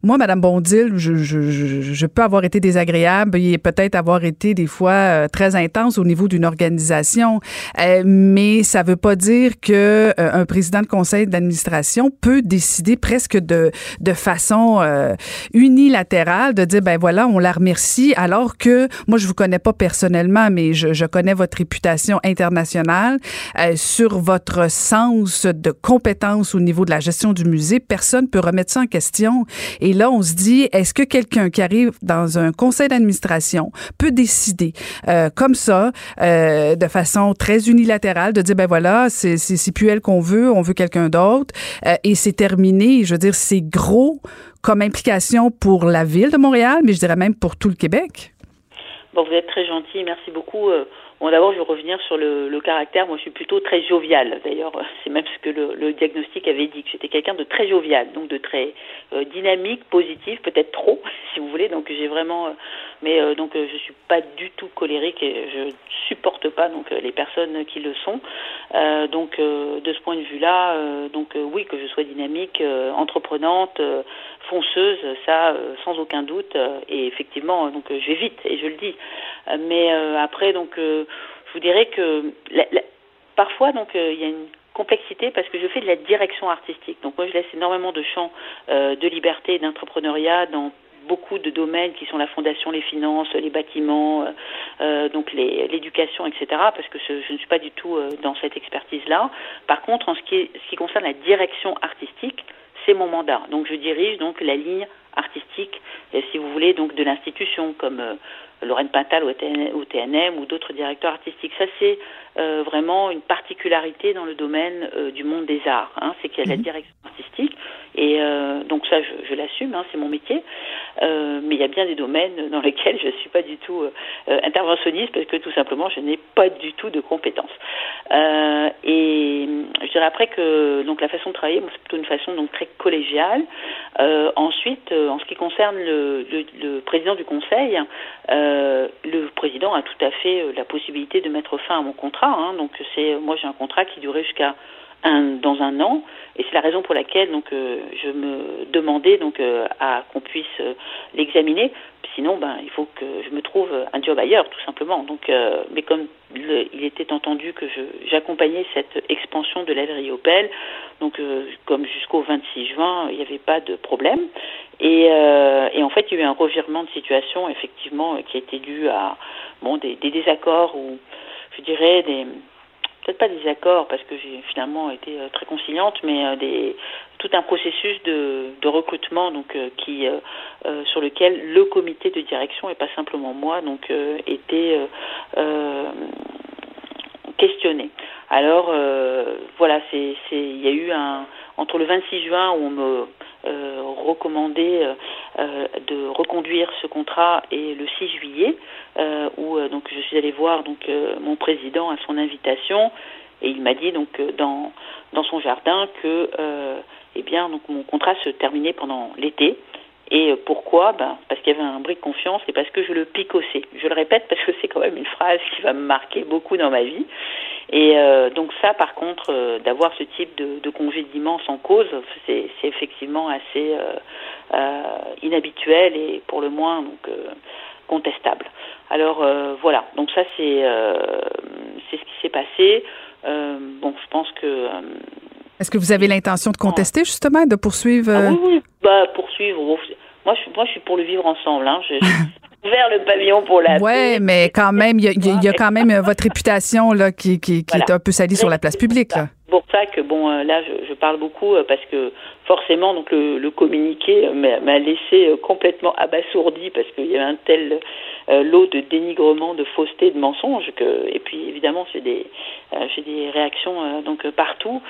moi, Madame Bondil, je, je, je, peux avoir été désagréable et peut-être avoir été des fois euh, très intense au niveau d'une organisation, euh, mais ça veut pas dire que euh, un président de conseil d'administration peut décider presque de de façon unilatérale de dire ben voilà, on la remercie, alors que moi je vous connais pas personnellement, mais je connais votre réputation internationale sur votre sens de compétence au niveau de la gestion du musée. Personne peut remettre ça en question et là, on se dit, est-ce que quelqu'un qui arrive dans un conseil d'administration peut décider euh, comme ça, euh, de façon très unilatérale, de dire, ben voilà, c'est, plus elle qu'on veut, on veut quelqu'un d'autre, euh, et c'est terminé. Je veux dire, c'est gros comme implication pour la ville de Montréal, mais je dirais même pour tout le Québec. Bon, vous êtes très gentil, merci beaucoup. D'abord, je vais revenir sur le, caractère. Moi, je suis plutôt très jovial. D'ailleurs, c'est même ce que le, diagnostic avait dit, que j'étais quelqu'un de très jovial, donc de très euh, dynamique, positif, peut-être trop, si vous voulez. Donc, j'ai vraiment... Euh, mais euh, donc, je suis pas du tout colérique et je supporte pas donc les personnes qui le sont. donc, de ce point de vue-là, donc oui, que je sois dynamique, entreprenante, fonceuse, ça, sans aucun doute. et effectivement, donc, je vais vite et je le dis. mais après, donc vous dirais que la, parfois, donc, euh, il y a une complexité parce que je fais de la direction artistique. Donc, moi, je laisse énormément de champs euh, de liberté et d'entrepreneuriat dans beaucoup de domaines qui sont la fondation, les finances, les bâtiments, euh, donc l'éducation, etc. Parce que je, ne suis pas du tout dans cette expertise-là. Par contre, en ce qui, ce qui concerne la direction artistique, c'est mon mandat. Donc, je dirige donc la ligne artistique, si vous voulez, donc de l'institution, comme Lorraine Pintal au TNM ou d'autres directeurs artistiques. Ça, c'est vraiment une particularité dans le domaine du monde des arts. Hein, c'est qu'il y a la mhm. direction artistique et donc ça, je, je l'assume, hein, c'est mon métier. mais il y a bien des domaines dans lesquels je ne suis pas du tout interventionniste parce que tout simplement, je n'ai pas du tout de compétences. et je dirais après que donc la façon de travailler, c'est plutôt une façon donc très collégiale. Euh, ensuite, euh, en ce qui concerne le, le, président du conseil, euh, le président a tout à fait la possibilité de mettre fin à mon contrat. Hein. donc c'est moi j'ai un contrat qui durait jusqu'à un, dans un an, et c'est la raison pour laquelle donc je me demandais donc à qu'on puisse l'examiner sinon, ben, il faut que je me trouve un job ailleurs, tout simplement. Donc, euh, mais comme il était entendu que j'accompagnais cette expansion de l'ailerie Opel, donc euh, comme jusqu'au 26 juin, il n'y avait pas de problème. Et, euh, et, en fait, il y a eu un revirement de situation, effectivement, qui a été dû à bon des désaccords ou je dirais des peut-être pas des accords parce que j'ai finalement été euh, très conciliante, mais euh, tout un processus de, de recrutement donc euh, qui sur lequel le comité de direction et pas simplement moi donc était questionné. Alors voilà, il y a eu un entre le 26 juin où on me euh, recommandé euh, euh, de reconduire ce contrat et le 6 juillet où donc je suis allée voir donc mon président à son invitation et il m'a dit donc dans dans son jardin que eh bien donc mon contrat se terminait pendant l'été et pourquoi? Ben, Parce qu'il y avait un bris de confiance et parce que je le picossais. Je le répète parce que c'est quand même une phrase qui va me marquer beaucoup dans ma vie. Et euh, donc ça, par contre, euh, d'avoir ce type de, de congédiement sans cause, c'est effectivement assez euh, inhabituel et pour le moins donc contestable. Alors voilà, donc ça c'est c'est ce qui s'est passé. bon, je pense que est-ce que vous avez l'intention de contester justement, de poursuivre ah oui, oui, bah poursuivre. Moi, je, moi, je suis pour le vivre ensemble. Hein. Je, ouvert le pavillon pour la Oui, mais quand même, il y, a quand même euh, votre réputation là, qui, qui, qui est un peu salie sur la place publique. Là. C'est pour ça que, bon, euh, là, je, je, parle beaucoup euh, parce que forcément, donc le, le communiqué m'a laissé complètement abasourdi parce qu'il y avait un tel euh, lot de dénigrement, de fausseté, de mensonges. Que, et puis évidemment, j'ai des, euh, des réactions euh, donc partout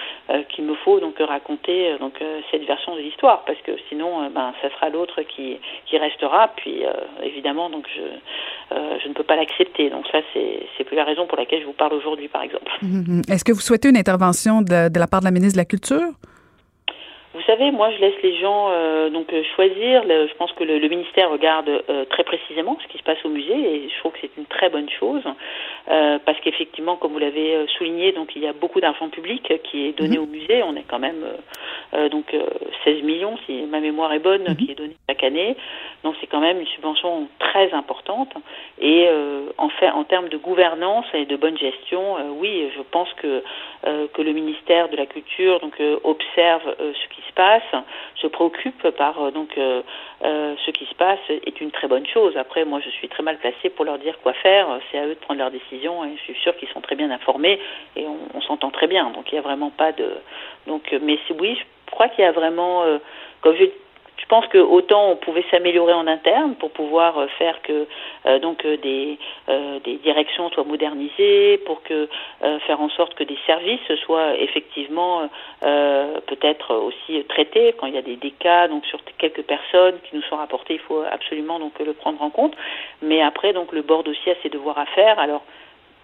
qu'il me faut donc raconter donc cette version de l'histoire parce que sinon, ben ça sera l'autre qui qui restera. Puis évidemment, donc je je ne peux pas l'accepter. Donc ça, c'est c'est plus la raison pour laquelle je vous parle aujourd'hui, par exemple. Mm-hmm. Est-ce que vous souhaitez une intervention de, de la part de la ministre de la Culture? Vous savez, moi, je laisse les gens euh, donc euh, choisir. je pense que le, ministère regarde euh, très précisément ce qui se passe au musée et je trouve que c'est une très bonne chose parce qu'effectivement, comme vous l'avez souligné, donc il y a beaucoup d'argent public qui est donné mhm. au musée. On est quand même donc 16 millions, si ma mémoire est bonne, mhm. qui est donné chaque année. Donc c'est quand même une subvention très importante. Et en fait, en termes de gouvernance et de bonne gestion, oui, je pense que que le ministère de la Culture donc observe ce qui se passe, se préoccupe par euh, donc euh, euh, ce qui se passe est une très bonne chose. Après, moi, je suis très mal placée pour leur dire quoi faire. C'est à eux de prendre leurs décisions et je suis sûre qu'ils sont très bien informés et on, s'entend très bien. Donc, il n'y a vraiment pas de. Donc, mais oui, je crois qu'il y a vraiment, comme je je pense que autant on pouvait s'améliorer en interne pour pouvoir euh, faire que euh, donc euh, des, des directions soient modernisées, pour que faire en sorte que des services soient effectivement peut-être aussi traités quand il y a des, cas donc sur quelques personnes qui nous sont rapportées, il faut absolument donc le prendre en compte. Mais après donc le board aussi a ses devoirs à faire. Alors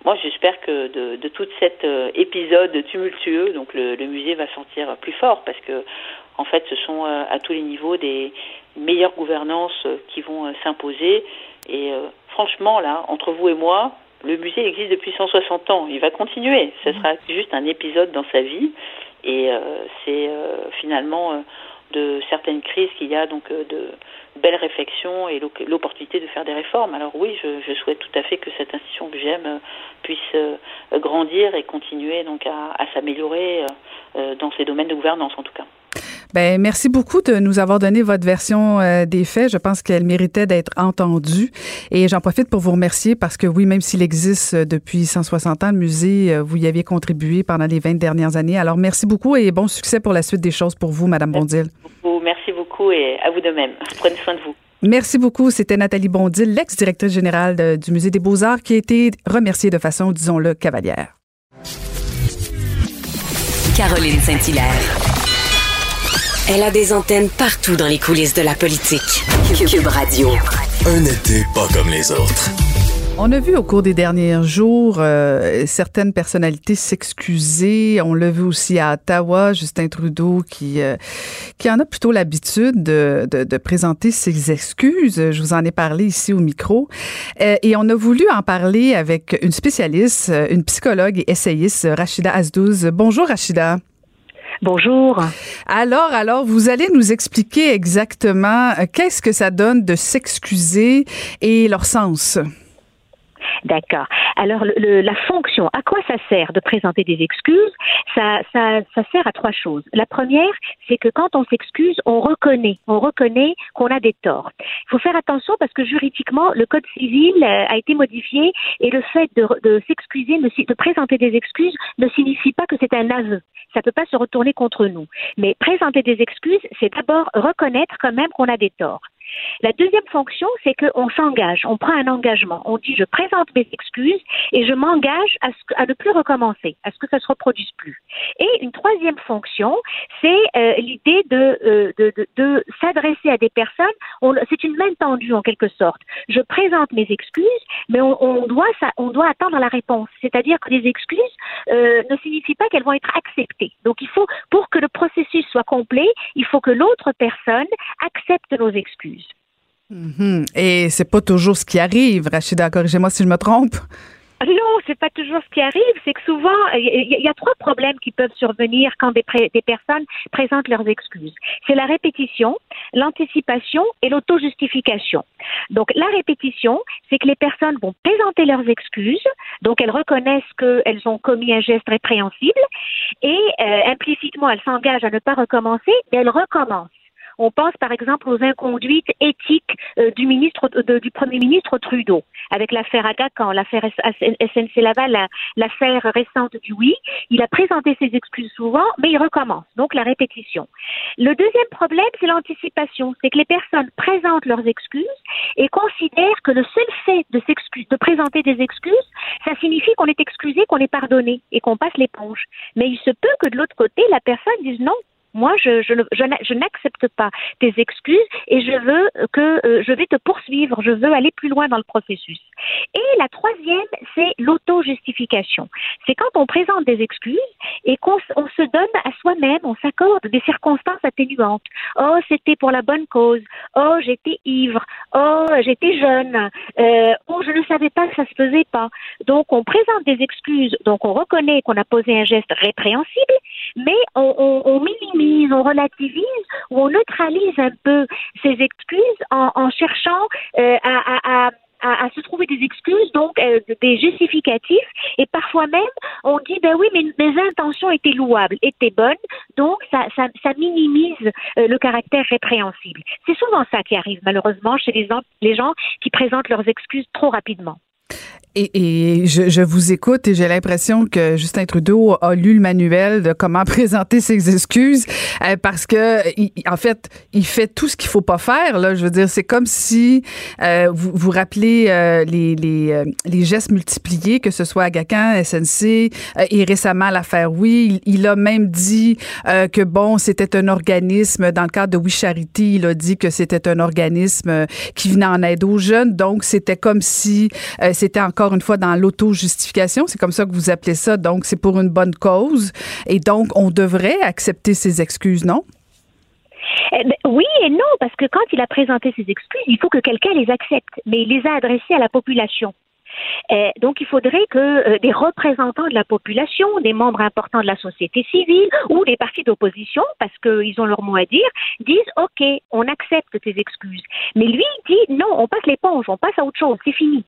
moi, j'espère que de, de tout cet épisode tumultueux, donc le, le, musée va sentir plus fort parce que en fait, ce sont euh, à tous les niveaux des meilleures gouvernances euh, qui vont euh, s'imposer. Et franchement, là, entre vous et moi, le musée existe depuis 160 ans. Il va continuer. Ce sera juste un épisode dans sa vie. Et c'est finalement de certaines crises qu'il y a donc de belles réflexions et l'opportunité de faire des réformes. Alors oui, je, souhaite tout à fait que cette institution que j'aime puisse grandir et continuer donc à s'améliorer dans ces domaines de gouvernance en tout cas. Ben merci beaucoup de nous avoir donné votre version euh, des faits. Je pense qu'elle méritait d'être entendue. Et j'en profite pour vous remercier parce que oui, même s'il existe euh, depuis 160 ans, le musée, euh, vous y aviez contribué pendant les 20 dernières années. Alors merci beaucoup et bon succès pour la suite des choses pour vous, Madame Bondil. Merci beaucoup, merci beaucoup et à vous de même. Prenez soin de vous. Merci beaucoup. C'était Nathalie Bondil, l'ex-directrice générale de- du Musée des Beaux-Arts, qui a été remerciée de façon, disons-le, cavalière. Caroline Saint-Hilaire. Elle a des antennes partout dans les coulisses de la politique. Cube Radio. Un été pas comme les autres. On a vu au cours des derniers jours euh, certaines personnalités s'excuser. On l'a vu aussi à Ottawa, Justin Trudeau qui euh, qui en a plutôt l'habitude de, de, de présenter ses excuses. Je vous en ai parlé ici au micro. Euh, et on a voulu en parler avec une spécialiste, euh, une psychologue et essayiste, Rachida Azdouz. Bonjour Rachida. Bonjour. Alors, alors, vous allez nous expliquer exactement euh, qu'est-ce que ça donne de s'excuser et leur sens? D'accord. Alors, la fonction, à quoi ça sert de présenter des excuses? Ça, sert à trois choses. La première, c'est que quand on s'excuse, on reconnaît, on reconnaît qu'on a des torts. Il faut faire attention parce que juridiquement, le code civil euh, a été modifié et le fait de, s'excuser, ne de présenter des excuses, ne signifie pas que c'est un aveu. Ça peut pas se retourner contre nous. Mais présenter des excuses, c'est d'abord reconnaître quand même qu'on a des torts. La deuxième fonction, c'est qu'on s'engage, on prend un engagement. On dit je présente mes excuses et je m'engage à, à ne plus recommencer, à ce que ça se reproduise plus. Et une troisième fonction, c'est euh, l'idée de, euh, de, s'adresser à des personnes. On- C'est une main tendue en quelque sorte. Je présente mes excuses, mais on doit attendre la réponse. C'est-à-dire que les excuses euh, ne signifient pas qu'elles vont être acceptées. Donc il faut, pour que le processus soit complet, il faut que l'autre personne accepte nos excuses. Mhm. Et c'est pas toujours ce qui arrive, Rachida. Corrigez-moi si je me trompe. Non, c'est pas toujours ce qui arrive. C'est que souvent, il y, a- trois problèmes qui peuvent survenir quand des personnes présentent leurs excuses. C'est la répétition, l'anticipation et l'auto-justification. Donc, la répétition, c'est que les personnes vont présenter leurs excuses, donc elles reconnaissent qu'elles ont commis un geste répréhensible et euh, implicitement, elles s'engagent à ne pas recommencer, mais elles recommencent. On pense par exemple aux inconduites éthiques euh, du ministre de- du premier ministre Trudeau avec l'affaire Agacan, l'affaire SNC Laval, la- l'affaire récente du oui. Il a présenté ses excuses souvent, mais il recommence. Donc la répétition. Le deuxième problème, c'est l'anticipation. C'est que les personnes présentent leurs excuses et considèrent que le seul fait de s'excuser, de présenter des excuses, ça signifie qu'on est excusé, qu'on est pardonné et qu'on passe l'éponge. Mais il se peut que de l'autre côté, la personne dise non. Moi, je, je, je n'a- je n'accepte pas tes excuses et je veux que euh, je vais te poursuivre. Je veux aller plus loin dans le processus. Et la troisième, c'est l'auto-justification. C'est quand on présente des excuses et qu'on se donne à soi-même, on s'accorde des circonstances atténuantes. Oh, c'était pour la bonne cause. Oh, j'étais ivre. Oh, j'étais jeune. Euh, oh, je ne savais pas que ça se faisait pas. Donc, on présente des excuses. Donc, on reconnaît qu'on a posé un geste répréhensible, mais on, on, on minimise, on relativise ou on neutralise un peu ces excuses en, cherchant euh, à, se trouver des excuses, donc euh, des justificatifs, et parfois même on dit ben oui, mais mes intentions étaient louables, étaient bonnes, donc ça, minimise euh, le caractère répréhensible. C'est souvent ça qui arrive malheureusement chez les gens qui présentent leurs excuses trop rapidement. Et, et je, je vous écoute et j'ai l'impression que Justin Trudeau a lu le manuel de comment présenter ses excuses euh, parce que il- en fait il fait tout ce qu'il faut pas faire là. Je veux dire c'est comme si euh, vous vous rappelez euh, les les, euh, les gestes multipliés que ce soit à Gacan, SNC euh, et récemment l'affaire Oui. Il, a même dit euh, que bon c'était un organisme dans le cadre de Oui Charity. Il a dit que c'était un organisme qui venait en aide aux jeunes. Donc c'était comme si c'était encore une fois dans l'auto-justification. C'est comme ça que vous appelez ça. Donc, c'est pour une bonne cause. Et donc, on devrait accepter ses excuses, non? Eh ben, oui et non, parce que quand il a présenté ses excuses, il faut que quelqu'un les accepte, mais il les a adressées à la population. Euh, donc, il faudrait que euh, des représentants de la population, des membres importants de la société civile ou des partis d'opposition, parce qu'ils ont leur mot à dire, disent OK, on accepte tes excuses. Mais lui, il dit non, on passe l'éponge, on passe à autre chose, c'est fini.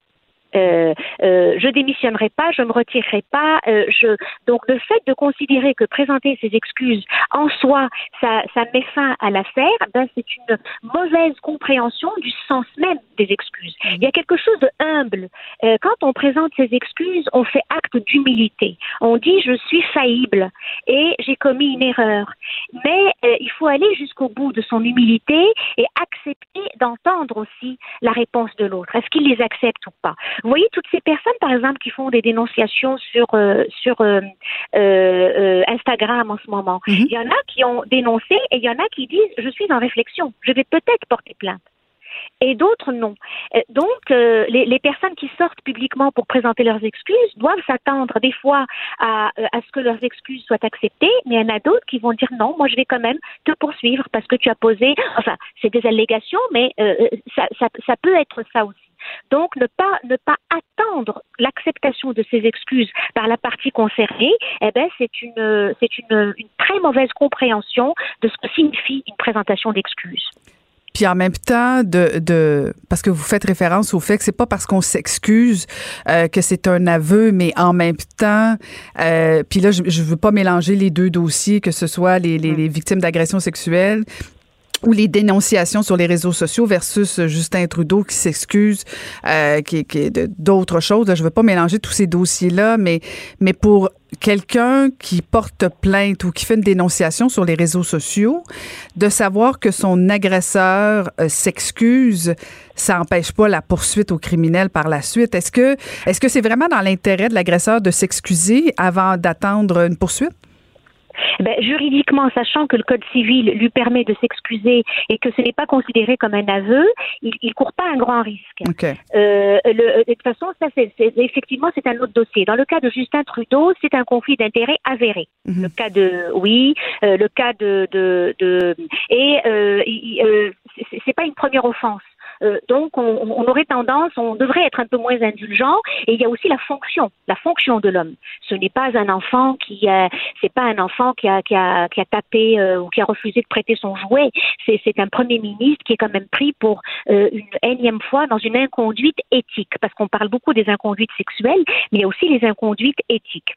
Euh, euh, je démissionnerai pas, je me retirerai pas. Euh, je... Donc le fait de considérer que présenter ces excuses en soi, ça, ça met fin à l'affaire, ben c'est une mauvaise compréhension du sens même des excuses. Il y a quelque chose de humble. Euh, quand on présente ses excuses, on fait acte d'humilité. On dit je suis faillible et j'ai commis une erreur. Mais euh, il faut aller jusqu'au bout de son humilité et accepter d'entendre aussi la réponse de l'autre. Est-ce qu'il les accepte ou pas? Vous voyez toutes ces personnes, par exemple, qui font des dénonciations sur euh, sur euh, euh, Instagram en ce moment. Il y en a qui ont dénoncé et il y en a qui disent je suis en réflexion, je vais peut-être porter plainte et d'autres non. Euh, Donc, euh, les, les, personnes qui sortent publiquement pour présenter leurs excuses doivent s'attendre des fois à, euh, à, ce que leurs excuses soient acceptées, mais il y en a d'autres qui vont dire non, moi je vais quand même te poursuivre parce que tu as posé, enfin, c'est des allégations, mais euh, ça, ça, ça peut être ça aussi. Donc, ne pas, ne pas attendre l'acceptation de ces excuses par la partie concernée, eh ben, c'est une, c'est une, une très mauvaise compréhension de ce que signifie une présentation d'excuses. Puis en même temps, de, de parce que vous faites référence au fait que c'est pas parce qu'on s'excuse euh, que c'est un aveu, mais en même temps, euh, puis là, je, je veux pas mélanger les deux dossiers, que ce soit les, les, les victimes d'agressions sexuelles ou les dénonciations sur les réseaux sociaux versus Justin Trudeau qui s'excuse, euh, qui, qui d'autres choses. Je veux pas mélanger tous ces dossiers-là, mais mais pour quelqu'un qui porte plainte ou qui fait une dénonciation sur les réseaux sociaux, de savoir que son agresseur euh, s'excuse, ça n'empêche pas la poursuite au criminel par la suite. Est-ce que est-ce que c'est vraiment dans l'intérêt de l'agresseur de s'excuser avant d'attendre une poursuite? Ben, juridiquement, sachant que le Code civil lui permet de s'excuser et que ce n'est pas considéré comme un aveu, il ne court pas un grand risque. Okay. Euh, le, de toute façon, ça, c'est, effectivement, c'est un autre dossier. Dans le cas de Justin Trudeau, c'est un conflit d'intérêts avéré. Mm-hmm. Le cas de, oui, euh, le cas de, de, de et euh, euh c'est pas une première offense. Euh, donc, on, aurait tendance, on devrait être un peu moins indulgent. Et il y a aussi la fonction, la fonction de l'homme. Ce n'est pas un enfant qui, a, c'est pas un enfant qui a, qui a, tapé euh, ou qui a refusé de prêter son jouet. C'est, un premier ministre qui est quand même pris pour euh, une énième fois dans une inconduite éthique, parce qu'on parle beaucoup des inconduites sexuelles, mais aussi les inconduites éthiques.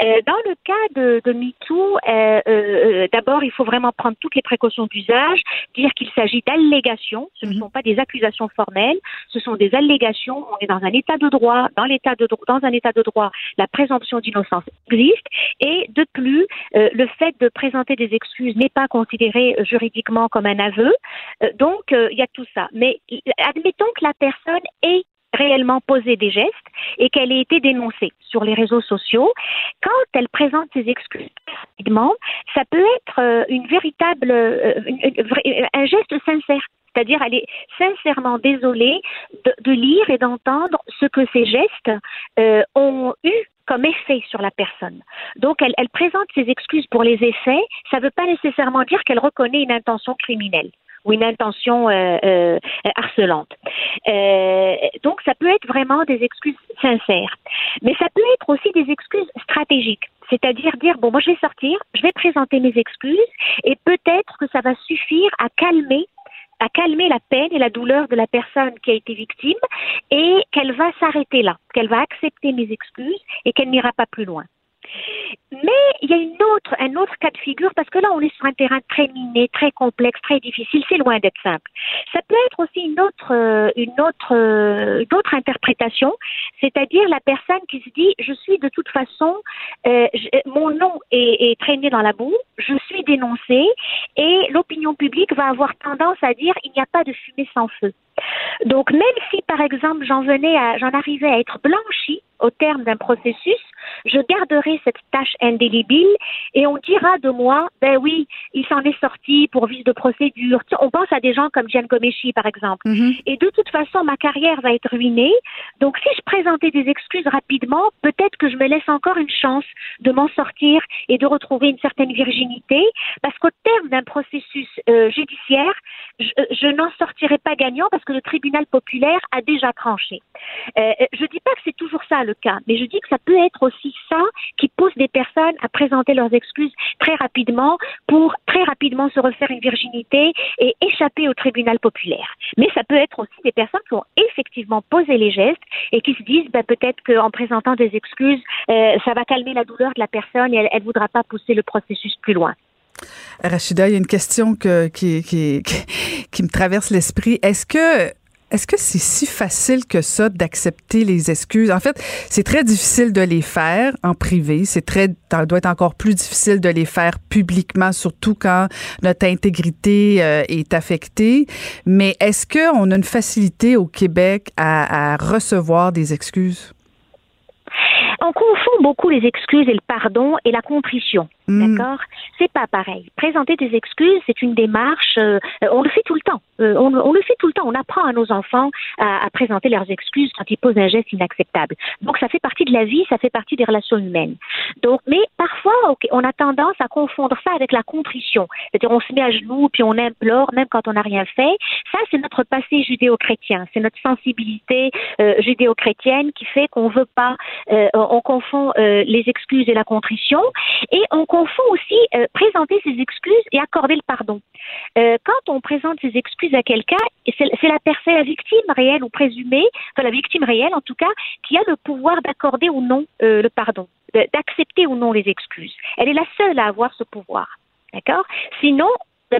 Euh, dans le cas de, de MeToo, euh, euh, d'abord, il faut vraiment prendre toutes les précautions d'usage, dire qu'il s'agit d'allégations, ce ne sont pas des accusations formelles, ce sont des allégations. On est dans un état de droit, dans l'état de dans un état de droit, la présomption d'innocence existe, et de plus, euh, le fait de présenter des excuses n'est pas considéré juridiquement comme un aveu. Euh, donc, euh, il y a tout ça. Mais admettons que la personne est réellement posé des gestes et qu'elle ait été dénoncée sur les réseaux sociaux. Quand elle présente ses excuses rapidement, ça peut être euh, une véritable, euh, une, un geste sincère. C'est-à-dire, elle est sincèrement désolée de, lire et d'entendre ce que ces gestes euh, ont eu comme effet sur la personne. Donc, elle, elle présente ses excuses pour les effets. Ça ne veut pas nécessairement dire qu'elle reconnaît une intention criminelle ou une intention euh, euh, harcelante. Euh, donc, ça peut être vraiment des excuses sincères. Mais ça peut être aussi des excuses stratégiques. C'est-à-dire dire, bon, moi je vais sortir, je vais présenter mes excuses et peut-être que ça va suffire à calmer à calmer la peine et la douleur de la personne qui a été victime et qu'elle va s'arrêter là, qu'elle va accepter mes excuses et qu'elle n'ira pas plus loin. Mais il y a une autre, un autre cas de figure parce que là, on est sur un terrain très miné, très complexe, très difficile. C'est loin d'être simple. Ça peut être aussi une autre, euh, une autre, une autre interprétation, c'est-à-dire la personne qui se dit je suis de toute façon, euh, mon nom est, est traîné dans la boue, je suis dénoncé et l'opinion publique va avoir tendance à dire il n'y a pas de fumée sans feu. Donc même si par exemple j'en venais à, j'en arrivais à être blanchi au terme d'un processus, je garderai cette tâche indélébile et on dira de moi, ben oui, il s'en est sorti pour vice de procédure. On pense à des gens comme Jeanne Gomeshi, par exemple. Mm-hmm. Et de toute façon, ma carrière va être ruinée. Donc, si je présentais des excuses rapidement, peut-être que je me laisse encore une chance de m'en sortir et de retrouver une certaine virginité, parce qu'au terme d'un processus euh, judiciaire, je, je n'en sortirai pas gagnant parce que le tribunal populaire a déjà tranché. Euh, je dis pas que c'est toujours ça le cas, mais je dis que ça peut être aussi ça qui pousse des personnes à présenter leurs excuses très rapidement pour très rapidement se refaire une virginité et échapper au tribunal populaire. Mais ça peut être aussi des personnes qui ont effectivement posé les gestes et qui se disent ben, peut-être qu'en présentant des excuses, euh, ça va calmer la douleur de la personne et elle ne voudra pas pousser le processus plus loin. Rachida, il y a une question que, qui, me traverse l'esprit. Est-ce que c'est si facile que ça d'accepter les excuses? En fait, c'est très difficile de les faire en privé. C'est très, ça doit être encore plus difficile de les faire publiquement, surtout quand notre intégrité euh, est affectée. Mais est-ce qu'on a une facilité au Québec à, à recevoir des excuses? On confond beaucoup les excuses et le pardon et la contrition. Hmm. D'accord? C'est pas pareil. Présenter des excuses, c'est une démarche. Euh, on le fait tout le temps. Euh, on, le fait tout le temps. On apprend à nos enfants à, présenter leurs excuses quand ils posent un geste inacceptable. Donc ça fait partie de la vie, ça fait partie des relations humaines. Donc, mais parfois, on a tendance à confondre ça avec la contrition. C'est-à-dire, on se met à genoux puis on implore même quand on n'a rien fait. Ça, c'est notre passé judéo-chrétien. C'est notre sensibilité euh, judéo-chrétienne qui fait qu'on veut pas. on confond les excuses et la contrition et on confond aussi euh, présenter ses excuses et accorder le pardon. Euh, quand on présente ses excuses à quelqu'un, c'est la personne, la victime réelle ou présumée, enfin la victime réelle en tout cas, qui a le pouvoir d'accorder ou non euh, le pardon, d'accepter ou non les excuses. Elle est la seule à avoir ce pouvoir. D'accord? Sinon,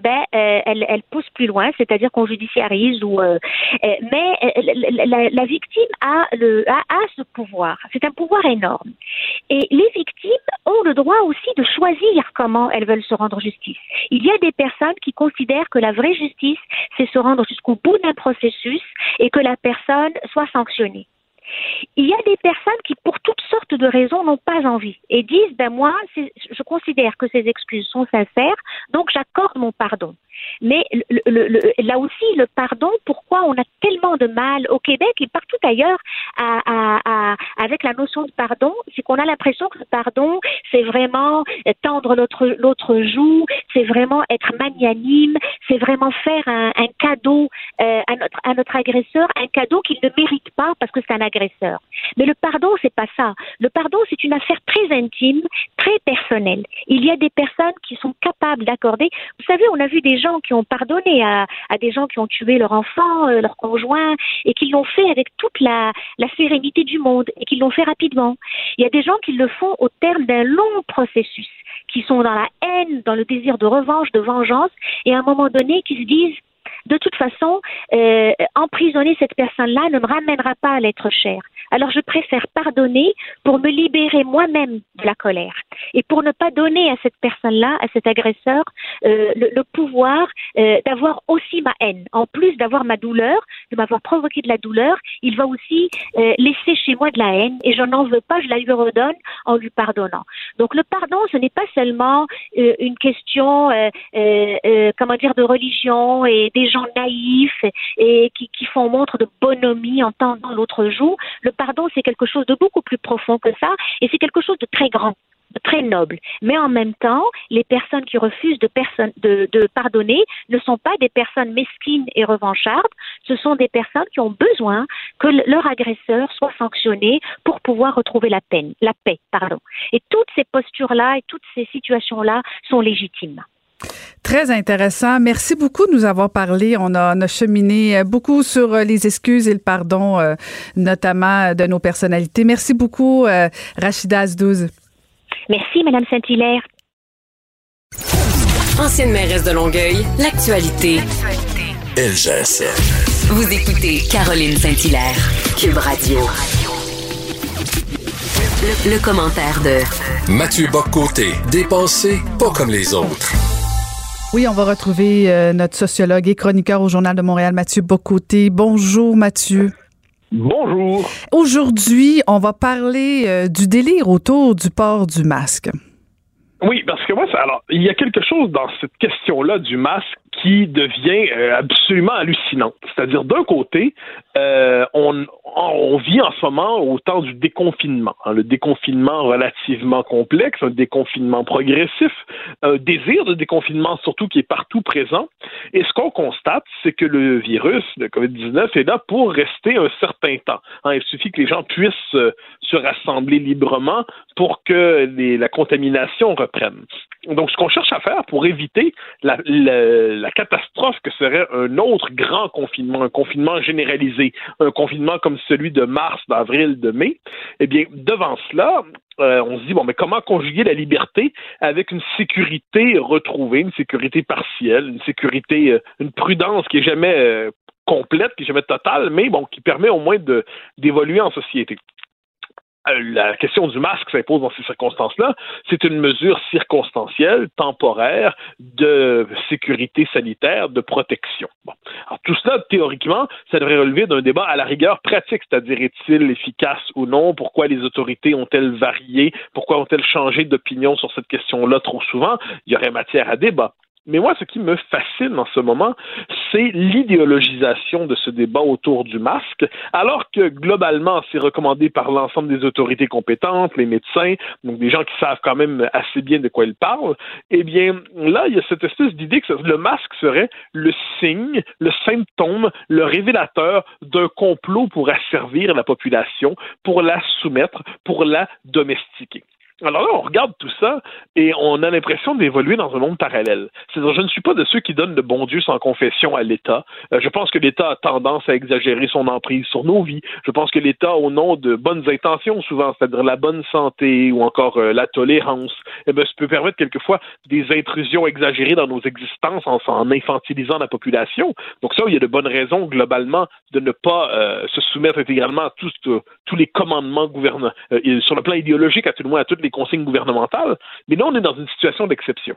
ben, euh, elle, elle, pousse plus loin, c'est-à-dire qu'on judiciarise ou. Euh, euh, mais la, victime a ce pouvoir. C'est un pouvoir énorme. Et les victimes ont le droit aussi de choisir comment elles veulent se rendre justice. Il y a des personnes qui considèrent que la vraie justice, c'est se rendre jusqu'au bout d'un processus et que la personne soit sanctionnée. Il y a des personnes qui, pour toutes sortes de raisons, n'ont pas envie et disent, ben moi, je considère que ces excuses sont sincères, donc j'accorde mon pardon. Mais là aussi, le pardon, pourquoi on a tellement de mal au Québec et partout ailleurs avec la notion de pardon, c'est qu'on a l'impression que le pardon, c'est vraiment tendre l'autre joue, c'est vraiment être magnanime, c'est vraiment faire un, cadeau euh, à, notre, à notre agresseur, un cadeau qu'il ne mérite pas parce que c'est un agresseur. Mais le pardon, c'est pas ça. Le pardon, c'est une affaire très intime, très personnelle. Il y a des personnes qui sont capables d'accorder. Vous savez, on a vu des gens qui ont pardonné à, des gens qui ont tué leur enfant, euh, leur conjoint, et qui l'ont fait avec toute la, la sérénité du monde, et qui l'ont fait rapidement. Il y a des gens qui le font au terme d'un long processus, qui sont dans la haine, dans le désir de revanche, de vengeance, et à un moment donné, qui se disent de toute façon, euh, emprisonner cette personne-là ne me ramènera pas à l'être cher. Alors je préfère pardonner pour me libérer moi-même de la colère et pour ne pas donner à cette personne-là, à cet agresseur, euh, le, pouvoir euh, d'avoir aussi ma haine. En plus d'avoir ma douleur, de m'avoir provoqué de la douleur, il va aussi laisser chez moi de la haine et je n'en veux pas, je la lui redonne en lui pardonnant. Donc le pardon, ce n'est pas seulement une question, comment dire, de religion et des gens naïfs et qui, font montre de bonhomie en tendant l'autre joue. Le pardon, c'est quelque chose de beaucoup plus profond que ça et c'est quelque chose de très grand très noble. Mais en même temps, les personnes qui refusent de, de, de, pardonner ne sont pas des personnes mesquines et revanchardes, ce sont des personnes qui ont besoin que leur agresseur soit sanctionné pour pouvoir retrouver la peine, la paix, pardon. Et toutes ces postures-là et toutes ces situations-là sont légitimes. Très intéressant. Merci beaucoup de nous avoir parlé. On a, cheminé beaucoup sur euh, les excuses et le pardon, euh, notamment de nos personnalités. Merci beaucoup, euh, Rachida Azdouz. Merci, Madame Saint-Hilaire. Ancienne mairesse de Longueuil, l'actualité. LGSN. Vous écoutez Caroline Saint-Hilaire, Cube Radio. Le, le commentaire de Mathieu Boccoté, dépensé pas comme les autres. Oui, on va retrouver euh, notre sociologue et chroniqueur au Journal de Montréal, Mathieu Bocoté. Bonjour, Mathieu. Bonjour. Aujourd'hui, on va parler euh, du délire autour du port du masque. Oui, parce que moi, alors, il y a quelque chose dans cette question-là du masque qui devient euh, absolument hallucinante. C'est-à-dire, d'un côté, euh, on, vit en ce moment au temps du déconfinement. Hein, le déconfinement relativement complexe, un déconfinement progressif, un désir de déconfinement surtout qui est partout présent. Et ce qu'on constate, c'est que le virus, le COVID-19, est là pour rester un certain temps. Hein, il suffit que les gens puissent euh, se rassembler librement pour que la contamination reprenne. Donc, ce qu'on cherche à faire pour éviter la, catastrophe que serait un autre grand confinement, un confinement généralisé, un confinement comme celui de mars, d'avril, de mai, eh bien, devant cela, euh, on se dit, bon, mais comment conjuguer la liberté avec une sécurité retrouvée, une sécurité partielle, une sécurité, euh, une prudence qui est jamais euh, complète, qui est jamais totale, mais bon, qui permet au moins d'évoluer en société? Euh, la question du masque s'impose dans ces circonstances-là. C'est une mesure circonstancielle, temporaire, de sécurité sanitaire, de protection. Bon. Alors tout cela, théoriquement, ça devrait relever d'un débat à la rigueur pratique, c'est-à-dire est-il efficace ou non, pourquoi les autorités ont-elles varié, pourquoi ont-elles changé d'opinion sur cette question-là trop souvent. Il y aurait matière à débat. Mais moi, ce qui me fascine en ce moment, c'est l'idéologisation de ce débat autour du masque, alors que globalement, c'est recommandé par l'ensemble des autorités compétentes, les médecins, donc des gens qui savent quand même assez bien de quoi ils parlent. Eh bien, là, il y a cette espèce d'idée que le masque serait le signe, le symptôme, le révélateur d'un complot pour asservir la population, pour la soumettre, pour la domestiquer. Alors là, on regarde tout ça et on a l'impression d'évoluer dans un monde parallèle. C'est-à-dire, je ne suis pas de ceux qui donnent le bon Dieu sans confession à l'État. Euh, je pense que l'État a tendance à exagérer son emprise sur nos vies. Je pense que l'État, au nom de bonnes intentions, souvent, c'est-à-dire la bonne santé ou encore euh, la tolérance, eh bien, ça peut permettre quelquefois des intrusions exagérées dans nos existences en, infantilisant la population. Donc ça, il y a de bonnes raisons globalement de ne pas euh, se soumettre intégralement à tous, tous les commandements gouvernementaux, sur le plan idéologique, à tout le moins à toutes les consignes gouvernementales, mais là, on est dans une situation d'exception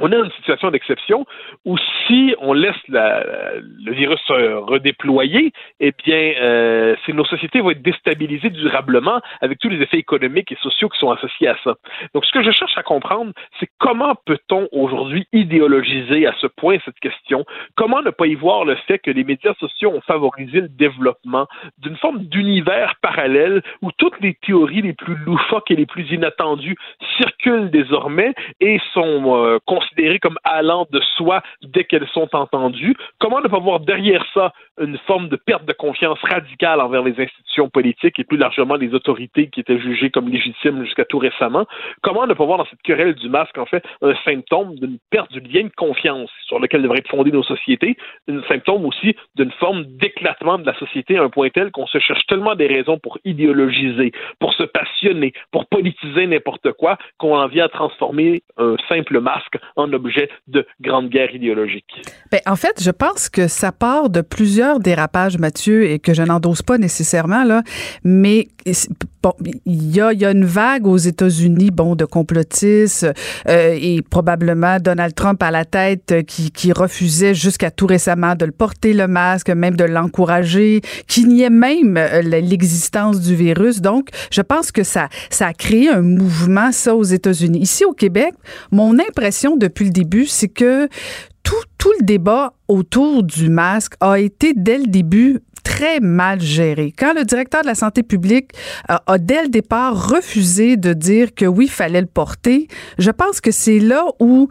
on est dans une situation d'exception où si on laisse le virus se redéployer, eh bien, euh, nos sociétés vont être déstabilisées durablement avec tous les effets économiques et sociaux qui sont associés à ça. Donc, ce que je cherche à comprendre, c'est comment peut-on aujourd'hui idéologiser à ce point cette question? Comment ne pas y voir le fait que les médias sociaux ont favorisé le développement d'une forme d'univers parallèle où toutes les théories les plus loufoques et les plus inattendues circulent désormais et sont euh, considérées comme allant de soi dès qu'elles sont entendues. Comment ne pas voir derrière ça une forme de perte de confiance radicale envers les institutions politiques et plus largement les autorités qui étaient jugées comme légitimes jusqu'à tout récemment? Comment ne pas voir dans cette querelle du masque, en fait, un symptôme d'une perte du lien de confiance sur lequel devraient être fondées nos sociétés, un symptôme aussi d'une forme d'éclatement de la société à un point tel qu'on se cherche tellement des raisons pour idéologiser, pour se passionner, pour politiser n'importe quoi, qu'on en vient à transformer un simple masque en objet de grande guerre idéologique. Ben, en fait, je pense que ça part de plusieurs dérapages, Mathieu, et que je n'endosse pas nécessairement, là, mais il y a, une vague aux États-Unis, bon, de complotistes, euh, et probablement Donald Trump à la tête euh, qui, refusait jusqu'à tout récemment de le porter le masque, même de l'encourager, qui niait même euh, l'existence du virus. Donc, je pense que ça, ça a créé un mouvement, ça, aux États-Unis. Ici, au Québec, mon impression depuis le début, c'est que tout, tout le débat autour du masque a été dès le début très mal géré. Quand le directeur de la santé publique a, a dès le départ refusé de dire que oui, fallait le porter, je pense que c'est là où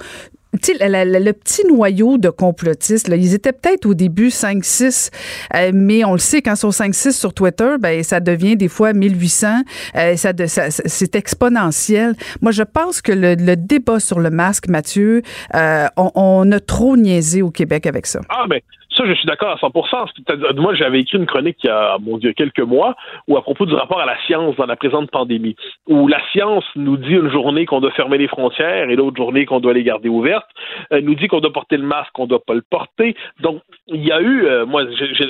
tu sais, le, petit noyau de complotistes, là, ils étaient peut-être au début 5-6, euh, mais on le sait, quand ils sont 5-6 sur Twitter, ben, ça devient des fois 1800. Euh, ça, ça c'est exponentiel. Moi, je pense que le, débat sur le masque, Mathieu, euh, on, on, a trop niaisé au Québec avec ça. Ah, mais ça, je suis d'accord à 100%. Moi, j'avais écrit une chronique il y a, mon Dieu, quelques mois, où à propos du rapport à la science dans la présente pandémie, où la science nous dit une journée qu'on doit fermer les frontières et l'autre journée qu'on doit les garder ouvertes, euh, nous dit qu'on doit porter le masque, qu'on doit pas le porter. Donc, il y a eu, euh, moi,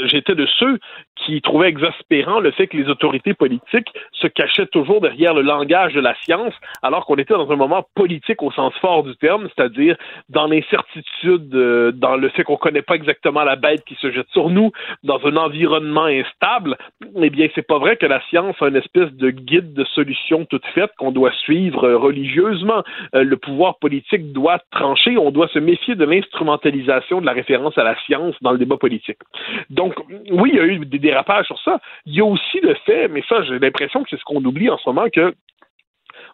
j'étais de ceux qui trouvaient exaspérant le fait que les autorités politiques se cachaient toujours derrière le langage de la science, alors qu'on était dans un moment politique au sens fort du terme, c'est-à-dire dans l'incertitude, euh, dans le fait qu'on connaît pas exactement la bête qui se jette sur nous dans un environnement instable, eh bien, c'est pas vrai que la science a une espèce de guide de solution toute faite qu'on doit suivre euh, religieusement. Euh, le pouvoir politique doit trancher, on doit se méfier de l'instrumentalisation de la référence à la science dans le débat politique. Donc, oui, il y a eu des dérapages sur ça. Il y a aussi le fait, mais ça, j'ai l'impression que c'est ce qu'on oublie en ce moment, que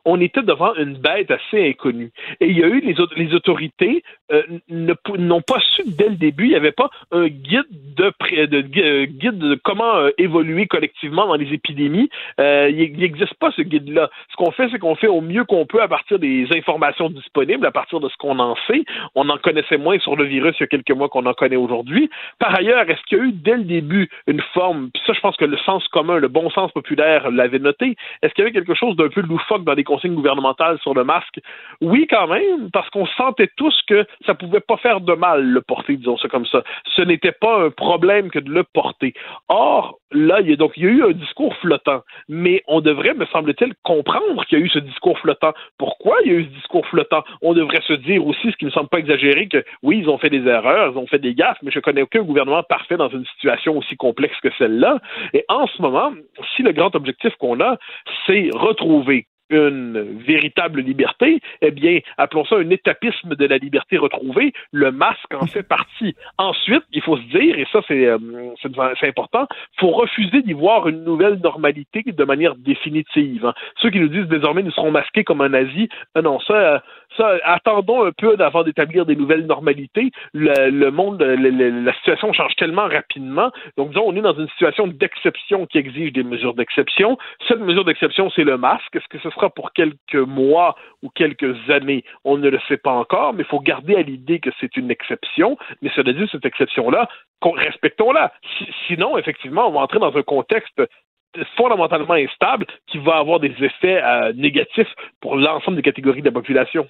on était devant une bête assez inconnue. Et il y a eu les, autorités euh, n'ont pas su dès le début, il n'y avait pas un guide de, de euh, guide de comment euh, évoluer collectivement dans les épidémies. il n'existe pas ce guide-là. Ce qu'on fait, c'est qu'on fait au mieux qu'on peut à partir des informations disponibles, à partir de ce qu'on en sait. On en connaissait moins sur le virus il y a quelques mois qu'on en connaît aujourd'hui. Par ailleurs, est-ce qu'il y a eu dès le début une forme, ça je pense que le sens commun, le bon sens populaire l'avait noté, est-ce qu'il y avait quelque chose d'un peu loufoque dans les consignes gouvernementales sur le masque? Oui, quand même, parce qu'on sentait tous que ça pouvait pas faire de mal le porter, disons ça comme ça. Ce n'était pas un problème que de le porter. Or, là, il y a, donc, il y a eu un discours flottant, mais on devrait, me semble-t-il, comprendre qu'il y a eu ce discours flottant. Pourquoi il y a eu ce discours flottant? On devrait se dire aussi, ce qui ne me semble pas exagéré, que oui, ils ont fait des erreurs, ils ont fait des gaffes, mais je connais aucun gouvernement parfait dans une situation aussi complexe que celle-là. Et en ce moment, si le grand objectif qu'on a, c'est retrouver une véritable liberté, eh bien, appelons ça un étapisme de la liberté retrouvée. Le masque en fait partie. Ensuite, il faut se dire, et ça c'est euh, important, faut refuser d'y voir une nouvelle normalité de manière définitive. Hein. Ceux qui nous disent désormais nous serons masqués comme un nazi, euh, non, ça, ça, attendons un peu avant d'établir des nouvelles normalités. Le, monde, la situation change tellement rapidement. Donc, disons, on est dans une situation d'exception qui exige des mesures d'exception. Cette mesure d'exception, c'est le masque. Est-ce que ce sera pour quelques mois ou quelques années? On ne le sait pas encore, mais il faut garder à l'idée que c'est une exception. Mais cela dit, cette exception-là, respectons-la. sinon, effectivement, on va entrer dans un contexte fondamentalement instable qui va avoir des effets euh, négatifs pour l'ensemble des catégories de la population.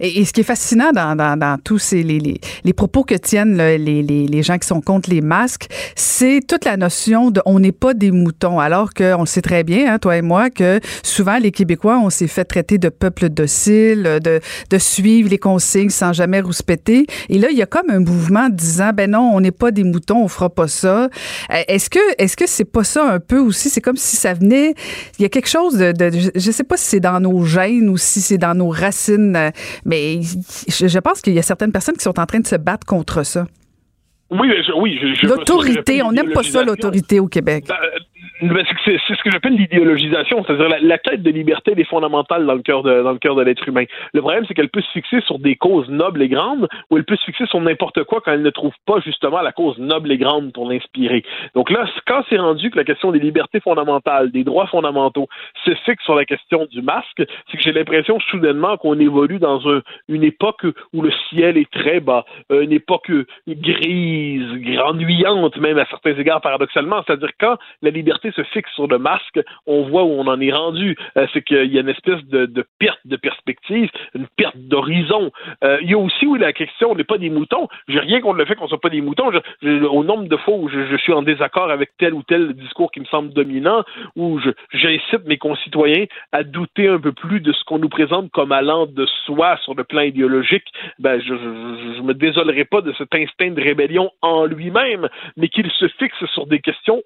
Et, ce qui est fascinant dans, tous ces, les, les, propos que tiennent les, les, les, gens qui sont contre les masques, c'est toute la notion de on n'est pas des moutons, alors qu'on sait très bien, hein, toi et moi, que souvent les Québécois, on s'est fait traiter de peuple docile, de, de suivre les consignes sans jamais rouspéter. Et là, il y a comme un mouvement disant, ben non, on n'est pas des moutons, on fera pas ça. Euh, est-ce que est-ce que c'est pas ça un peu aussi? Comme si ça venait. Il y a quelque chose de. je ne sais pas si c'est dans nos gènes ou si c'est dans nos racines, euh, mais je, pense qu'il y a certaines personnes qui sont en train de se battre contre ça. Oui, oui. L'autorité, on n'aime pas ça, l'autorité au Québec. Ben, c'est ce que j'appelle l'idéologisation, c'est-à-dire la, quête de liberté est fondamentale dans le cœur de dans le cœur de l'être humain. Le problème, c'est qu'elle peut se fixer sur des causes nobles et grandes, ou elle peut se fixer sur n'importe quoi quand elle ne trouve pas justement la cause noble et grande pour l'inspirer. Donc là, quand c'est rendu que la question des libertés fondamentales, des droits fondamentaux, se fixe sur la question du masque, c'est que j'ai l'impression soudainement qu'on évolue dans une époque où le ciel est très bas, une époque grise, ennuyante même à certains égards paradoxalement. C'est-à-dire quand la liberté se fixe sur le masque, on voit où on en est rendu. Euh, c'est qu'il y a une espèce de, perte de perspective, une perte d'horizon. Euh, il y a aussi où la question n'est pas des moutons. J'ai rien contre le fait qu'on soit pas des moutons. au nombre de fois où je, suis en désaccord avec tel ou tel discours qui me semble dominant, où j'incite mes concitoyens à douter un peu plus de ce qu'on nous présente comme allant de soi sur le plan idéologique, ben je, je, me désolerai pas de cet instinct de rébellion en lui-même, mais qu'il se fixe sur des questions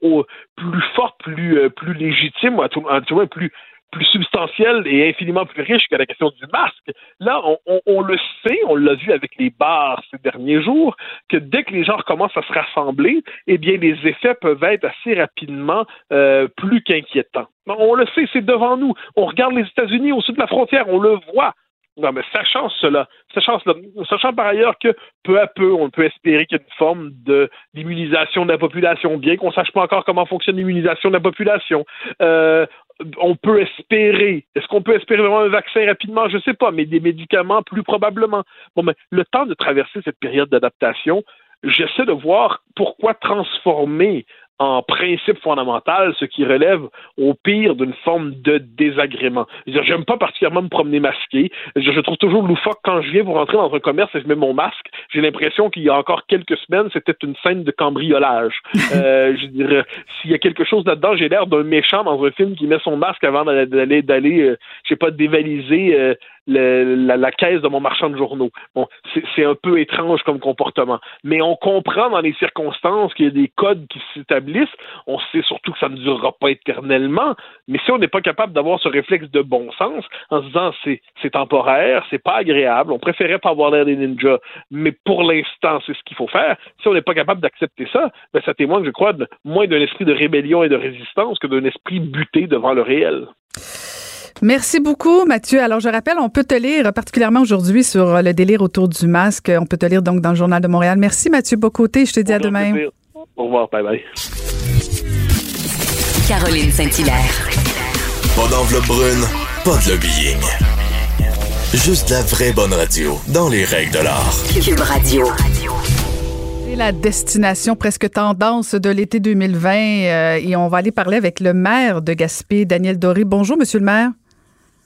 plus fortes plus, euh, plus légitime, ou tout, moins plus, plus substantielle et infiniment plus riche que la question du masque. Là, on, le sait, on l'a vu avec les bars ces derniers jours, que dès que les gens commencent à se rassembler, eh bien, les effets peuvent être assez rapidement euh, plus qu'inquiétants. On le sait, c'est devant nous. On regarde les États-Unis au sud de la frontière, on le voit. Non, mais sachant cela, sachant, cela, sachant par ailleurs que peu à peu, on peut espérer qu'il y a une forme de d'immunisation de la population, bien qu'on ne sache pas encore comment fonctionne l'immunisation de la population. Euh, on peut espérer. Est-ce qu'on peut espérer vraiment un vaccin rapidement? Je ne sais pas, mais des médicaments plus probablement. Bon, mais le temps de traverser cette période d'adaptation, j'essaie de voir pourquoi transformer en principe fondamental, ce qui relève au pire d'une forme de désagrément. J'aime pas particulièrement me promener masqué. Je, trouve toujours loufoque quand je viens pour rentrer dans un commerce et je mets mon masque. J'ai l'impression qu'il y a encore quelques semaines, c'était une scène de cambriolage. euh, je dirais, s'il y a quelque chose là-dedans, j'ai l'air d'un méchant dans un film qui met son masque avant d'aller, d'aller, euh, je sais pas, dévaliser euh, la, caisse de mon marchand de journaux. Bon, c'est un peu étrange comme comportement. Mais on comprend dans les circonstances qu'il y a des codes qui s'établissent. On sait surtout que ça ne durera pas éternellement. Mais si on n'est pas capable d'avoir ce réflexe de bon sens en se disant c'est temporaire, c'est pas agréable, on préférait pas avoir l'air des ninjas, mais pour l'instant, c'est ce qu'il faut faire. Si on n'est pas capable d'accepter ça, ben ça témoigne, je crois, de, moins d'un esprit de rébellion et de résistance que d'un esprit buté devant le réel. Merci beaucoup, Mathieu. Alors, je rappelle, on peut te lire particulièrement aujourd'hui sur le délire autour du masque. On peut te lire donc dans le Journal de Montréal. Merci, Mathieu Bocoté. Je te dis à demain. Au revoir. Bye bye. Caroline Saint-Hilaire. Pas d'enveloppe brune, pas de lobbying. Juste la vraie bonne radio, dans les règles de l'art. Cube Radio. C'est la destination presque tendance de l'été 2020 euh, et on va aller parler avec le maire de Gaspé, Daniel Doré. Bonjour, monsieur le maire.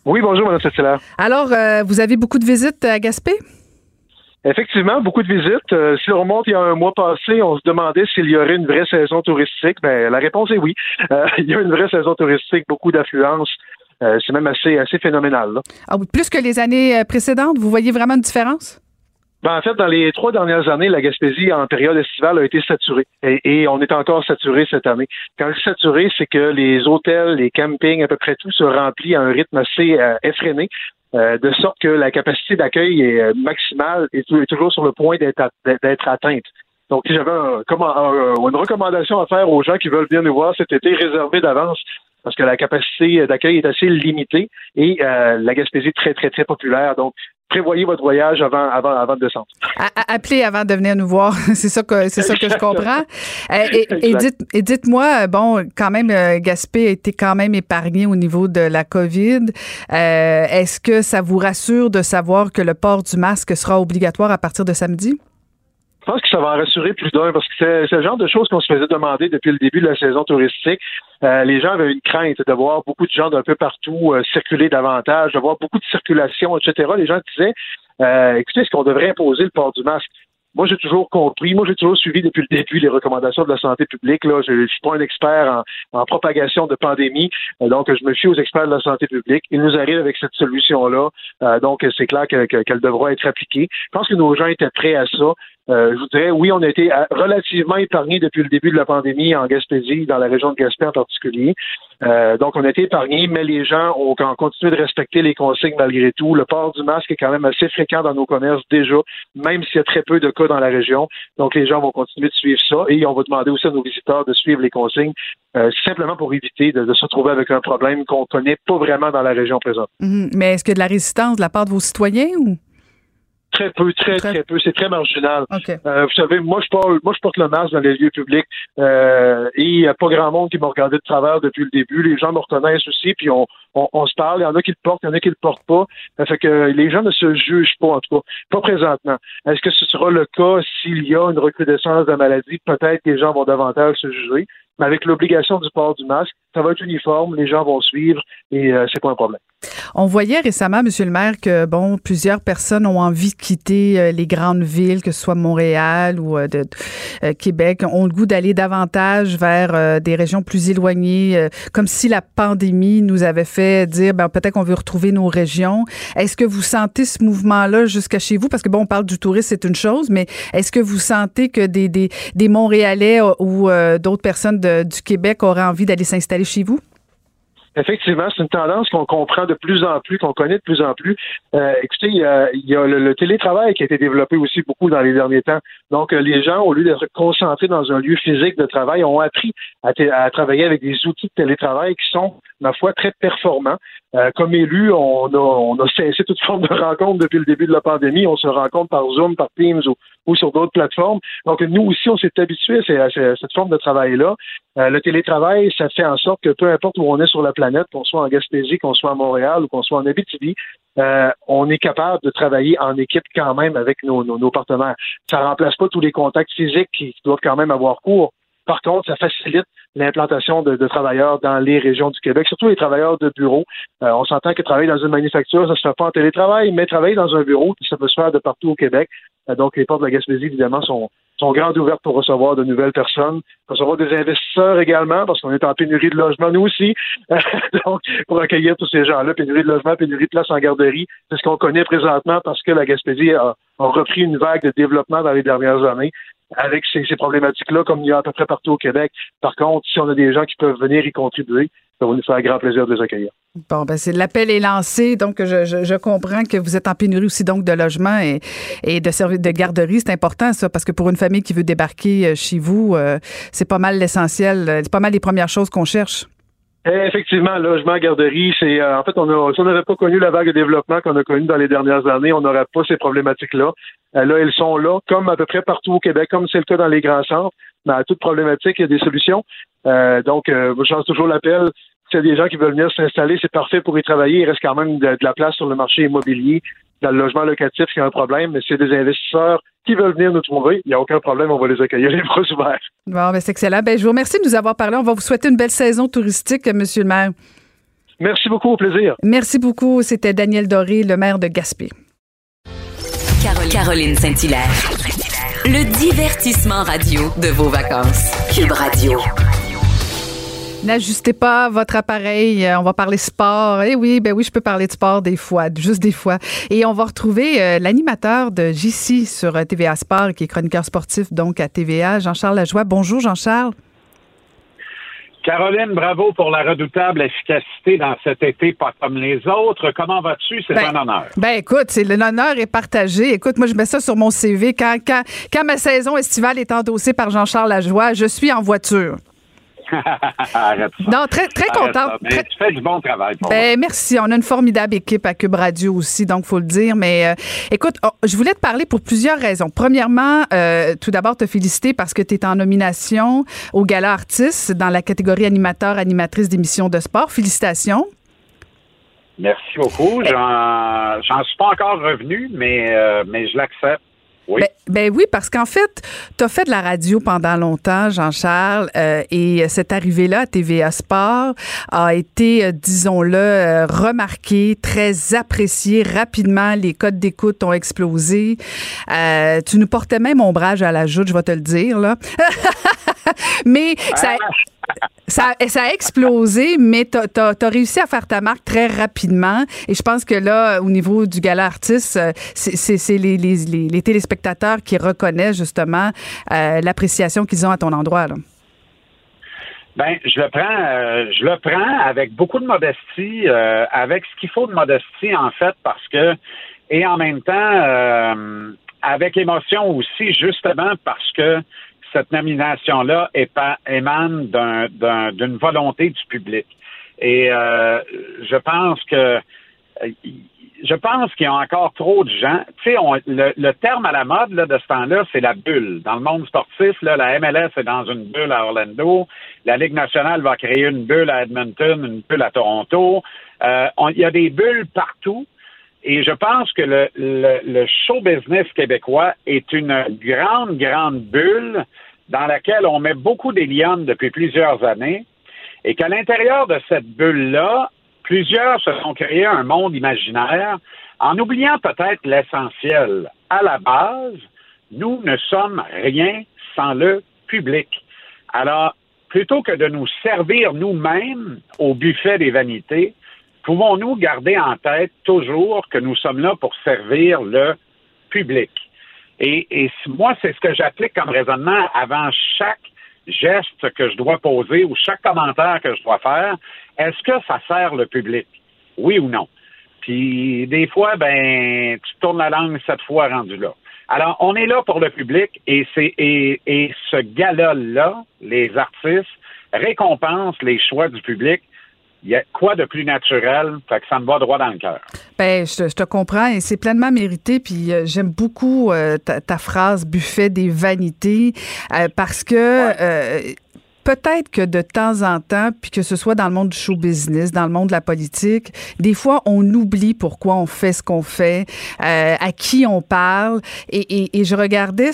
Oui, bonjour, Mme Cécile. Alors, euh, vous avez beaucoup de visites à Gaspé? Effectivement, beaucoup de visites. Euh, si on remonte il y a un mois passé, on se demandait s'il y aurait une vraie saison touristique. Ben, la réponse est oui. Euh, il y a une vraie saison touristique, beaucoup d'affluence. c'est même assez, assez phénoménal. Ah oui, plus que les années précédentes, vous voyez vraiment une différence? Ben, en fait, dans les trois dernières années, la Gaspésie, en période estivale, a été saturée. Et, on est encore saturé cette année. Quand je dis saturé, c'est que les hôtels, les campings, à peu près tout se remplit à un rythme assez euh, effréné. Euh, de sorte que la capacité d'accueil est euh, maximale et est toujours sur le point d'être atteinte. Donc, j'avais une recommandation à faire aux gens qui veulent venir nous voir cet été, réservé d'avance parce que la capacité d'accueil est assez limitée et la Gaspésie est très, très, très populaire. Donc, prévoyez votre voyage avant, avant, avant de descendre. appelez avant de venir nous voir. c'est ça que, c'est ça que je comprends. Euh, et, et, dites, moi bon, quand même, euh, Gaspé a été quand même épargné au niveau de la COVID. Euh, est-ce que ça vous rassure de savoir que le port du masque sera obligatoire à partir de samedi? Je pense que ça va en rassurer plus d'un parce que c'est le genre de choses qu'on se faisait demander depuis le début de la saison touristique. Euh, les gens avaient une crainte de voir beaucoup de gens d'un peu partout euh, circuler davantage, de voir beaucoup de circulation, etc. Les gens disaient, euh, écoutez, est-ce qu'on devrait imposer le port du masque? Moi, j'ai toujours compris, moi, j'ai toujours suivi depuis le début les recommandations de la santé publique. Là, je ne suis pas un expert en, propagation de pandémie, donc je me fie aux experts de la santé publique. Ils nous arrivent avec cette solution-là, donc c'est clair qu'elle devra être appliquée. Je pense que nos gens étaient prêts à ça. Euh, je vous dirais, oui, on a été euh, relativement épargnés depuis le début de la pandémie en Gaspésie, dans la région de Gaspé en particulier. Euh, donc, on a été épargnés, mais les gens ont, continué de respecter les consignes malgré tout. Le port du masque est quand même assez fréquent dans nos commerces déjà, même s'il y a très peu de cas dans la région. Donc, les gens vont continuer de suivre ça et on va demander aussi à nos visiteurs de suivre les consignes, simplement pour éviter de, se retrouver avec un problème qu'on connaît pas vraiment dans la région présente. Mhm. mais est-ce qu'il y a de la résistance de la part de vos citoyens ou? Très peu, très, très, peu. C'est très marginal. Euh, vous savez, moi je, porte, moi, je porte le masque dans les lieux publics euh, et il n'y a pas grand monde qui m'a regardé de travers depuis le début. Les gens me reconnaissent aussi, puis on, on, se parle. Il y en a qui le portent, il y en a qui le portent pas. Ça fait que les gens ne se jugent pas, en tout cas. Pas présentement. Est-ce que ce sera le cas s'il y a une recrudescence de la maladie? Peut-être que les gens vont davantage se juger. Mais avec l'obligation du port du masque, ça va être uniforme, les gens vont suivre et euh, c'est pas un problème. On voyait récemment, Monsieur le maire, que bon, plusieurs personnes ont envie de quitter euh, les grandes villes, que ce soit Montréal ou euh, de, euh, Québec, ont le goût d'aller davantage vers des régions plus éloignées, comme si la pandémie nous avait fait dire, ben, peut-être qu'on veut retrouver nos régions. Est-ce que vous sentez ce mouvement-là jusqu'à chez vous? Parce que bon, on parle du tourisme, c'est une chose, mais est-ce que vous sentez que des, Montréalais ou d'autres personnes du Québec auraient envie d'aller s'installer chez vous? Effectivement, c'est une tendance qu'on comprend de plus en plus, qu'on connaît de plus en plus. Euh, écoutez, il y a, le, télétravail qui a été développé aussi beaucoup dans les derniers temps. Donc, euh, les gens, au lieu d'être concentrés dans un lieu physique de travail, ont appris à travailler avec des outils de télétravail qui sont, ma foi, très performants. Euh, comme élu, on a, cessé toute forme de rencontre depuis le début de la pandémie. On se rencontre par Zoom, par Teams ou, sur d'autres plateformes. Donc, nous aussi, on s'est habitué à, cette forme de travail-là. Euh, le télétravail, ça fait en sorte que peu importe où on est sur la planète, qu'on soit en Gaspésie, qu'on soit à Montréal ou qu'on soit en Abitibi, euh, on est capable de travailler en équipe quand même avec nos, nos, partenaires. Ça remplace pas tous les contacts physiques qui doivent quand même avoir cours. Par contre, ça facilite l'implantation de, travailleurs dans les régions du Québec, surtout les travailleurs de bureau. Euh, on s'entend que travailler dans une manufacture, ça se fait pas en télétravail, mais travailler dans un bureau, ça peut se faire de partout au Québec. Euh, donc, les portes de la Gaspésie, évidemment, sont, sont grandes ouvertes pour recevoir de nouvelles personnes, recevoir des investisseurs également, parce qu'on est en pénurie de logement, nous aussi. Donc, pour accueillir tous ces gens-là, pénurie de logement, pénurie de place en garderie, c'est ce qu'on connaît présentement parce que la Gaspésie a, a repris une vague de développement dans les dernières années avec ces, problématiques-là, comme il y a à peu près partout au Québec. Par contre, si on a des gens qui peuvent venir y contribuer, ça va nous faire grand plaisir de les accueillir. Bon, ben c'est l'appel est lancé, donc je, comprends que vous êtes en pénurie aussi donc de logement et, et de services de garderie, c'est important ça parce que pour une famille qui veut débarquer euh, chez vous, euh, c'est pas mal l'essentiel, euh, c'est pas mal les premières choses qu'on cherche. Effectivement, logement, garderie, c'est euh, en fait on a, si on n'avait pas connu la vague de développement qu'on a connue dans les dernières années, on n'aurait pas ces problématiques-là. Euh, là, elles sont là, comme à peu près partout au Québec, comme c'est le cas dans les grands centres. Mais à toute problématique, il y a des solutions. Euh, donc, euh, je lance toujours l'appel. S'il y a des gens qui veulent venir s'installer, c'est parfait pour y travailler. Il reste quand même de la place sur le marché immobilier, dans le logement locatif, c'est un problème. Mais c'est des investisseurs qui veulent venir nous trouver, il n'y a aucun problème, on va les accueillir les bras ouverts. Bon, ben c'est excellent. Ben, je vous remercie de nous avoir parlé. On va vous souhaiter une belle saison touristique, Monsieur le maire. Merci beaucoup, au plaisir. Merci beaucoup. C'était Daniel Doré, le maire de Gaspé. Caroline, Caroline Saint-Hilaire. Le divertissement radio de vos vacances. Cube Radio. N'ajustez pas votre appareil. On va parler sport. Eh oui, ben oui, je peux parler de sport des fois, juste des fois. Et on va retrouver euh, l'animateur de JC sur euh, TVA Sport, qui est chroniqueur sportif donc à TVA, Jean-Charles Lajoie. Bonjour, Jean-Charles. Caroline, bravo pour la redoutable efficacité dans cet été, pas comme les autres. Comment vas-tu? C'est Ben, un honneur. Ben écoute, c'est l'honneur est partagé. Écoute, moi je mets ça sur mon CV quand, quand, quand ma saison estivale est endossée par Jean-Charles Lajoie, je suis en voiture. Arrête ça. Non, très très contente. Très- tu fais du bon travail pour. Ben, merci. On a une formidable équipe à Cube Radio aussi, donc faut le dire. Mais euh, écoute, oh, je voulais te parler pour plusieurs raisons. Premièrement, euh, tout d'abord te féliciter parce que tu es en nomination au Gala Artiste dans la catégorie animateur animatrice d'émissions de sport. Félicitations. Merci beaucoup. J'en, j'en suis pas encore revenu, mais, euh, mais je l'accepte. Oui. Ben, ben oui, parce qu'en fait, tu as fait de la radio pendant longtemps, Jean-Charles, euh, et cette arrivée-là à TVA Sport a été, euh, disons-le, euh, remarquée, très appréciée. Rapidement, les codes d'écoute ont explosé. Euh, tu nous portais même ombrage à la joute, je vais te le dire, là. mais ça, ça, a explosé, mais tu as, réussi à faire ta marque très rapidement. Et je pense que là, au niveau du gala artiste, euh, c'est les, téléspectateurs qui reconnaissent justement euh, l'appréciation qu'ils ont à ton endroit. Là. Ben, je le prends, euh, je le prends avec beaucoup de modestie, avec ce qu'il faut de modestie en fait, parce que et en même temps avec émotion aussi, justement parce que cette nomination-là émane d'un- d'un- d'une volonté du public. Et euh, je pense que je pense qu'il y a encore trop de gens. Tu sais, le, terme à la mode là, de ce temps-là, c'est la bulle. Dans le monde sportif, là, la MLS est dans une bulle à Orlando. La Ligue nationale va créer une bulle à Edmonton, une bulle à Toronto. Euh, Il y a des bulles partout. Et je pense que le, le, le show business québécois est une grande, grande bulle dans laquelle on met beaucoup d'hélium depuis plusieurs années et qu'à l'intérieur de cette bulle-là, plusieurs se sont créés un monde imaginaire en oubliant peut-être l'essentiel. À la base, nous ne sommes rien sans le public. Alors, plutôt que de nous servir nous-mêmes au buffet des vanités, pouvons-nous garder en tête toujours que nous sommes là pour servir le public? Et, et moi, c'est ce que j'applique comme raisonnement avant chaque geste que je dois poser ou chaque commentaire que je dois faire. Est-ce que ça sert le public? Oui ou non? Puis des fois, ben, tu tournes la langue cette fois rendu là. Alors, on est là pour le public et c'est et, et ce gala-là, les artistes récompensent les choix du public. Il y a quoi de plus naturel? Fait que ça me va droit dans le cœur. Ben, je, te- je te comprends et c'est pleinement mérité. Puis euh, j'aime beaucoup euh, ta, ta phrase buffet des vanités euh, parce que peut-être que de temps en temps, puis que ce soit dans le monde du show business, dans le monde de la politique, des fois, on oublie pourquoi on fait ce qu'on fait, euh, à qui on parle. Et, et, je regardais,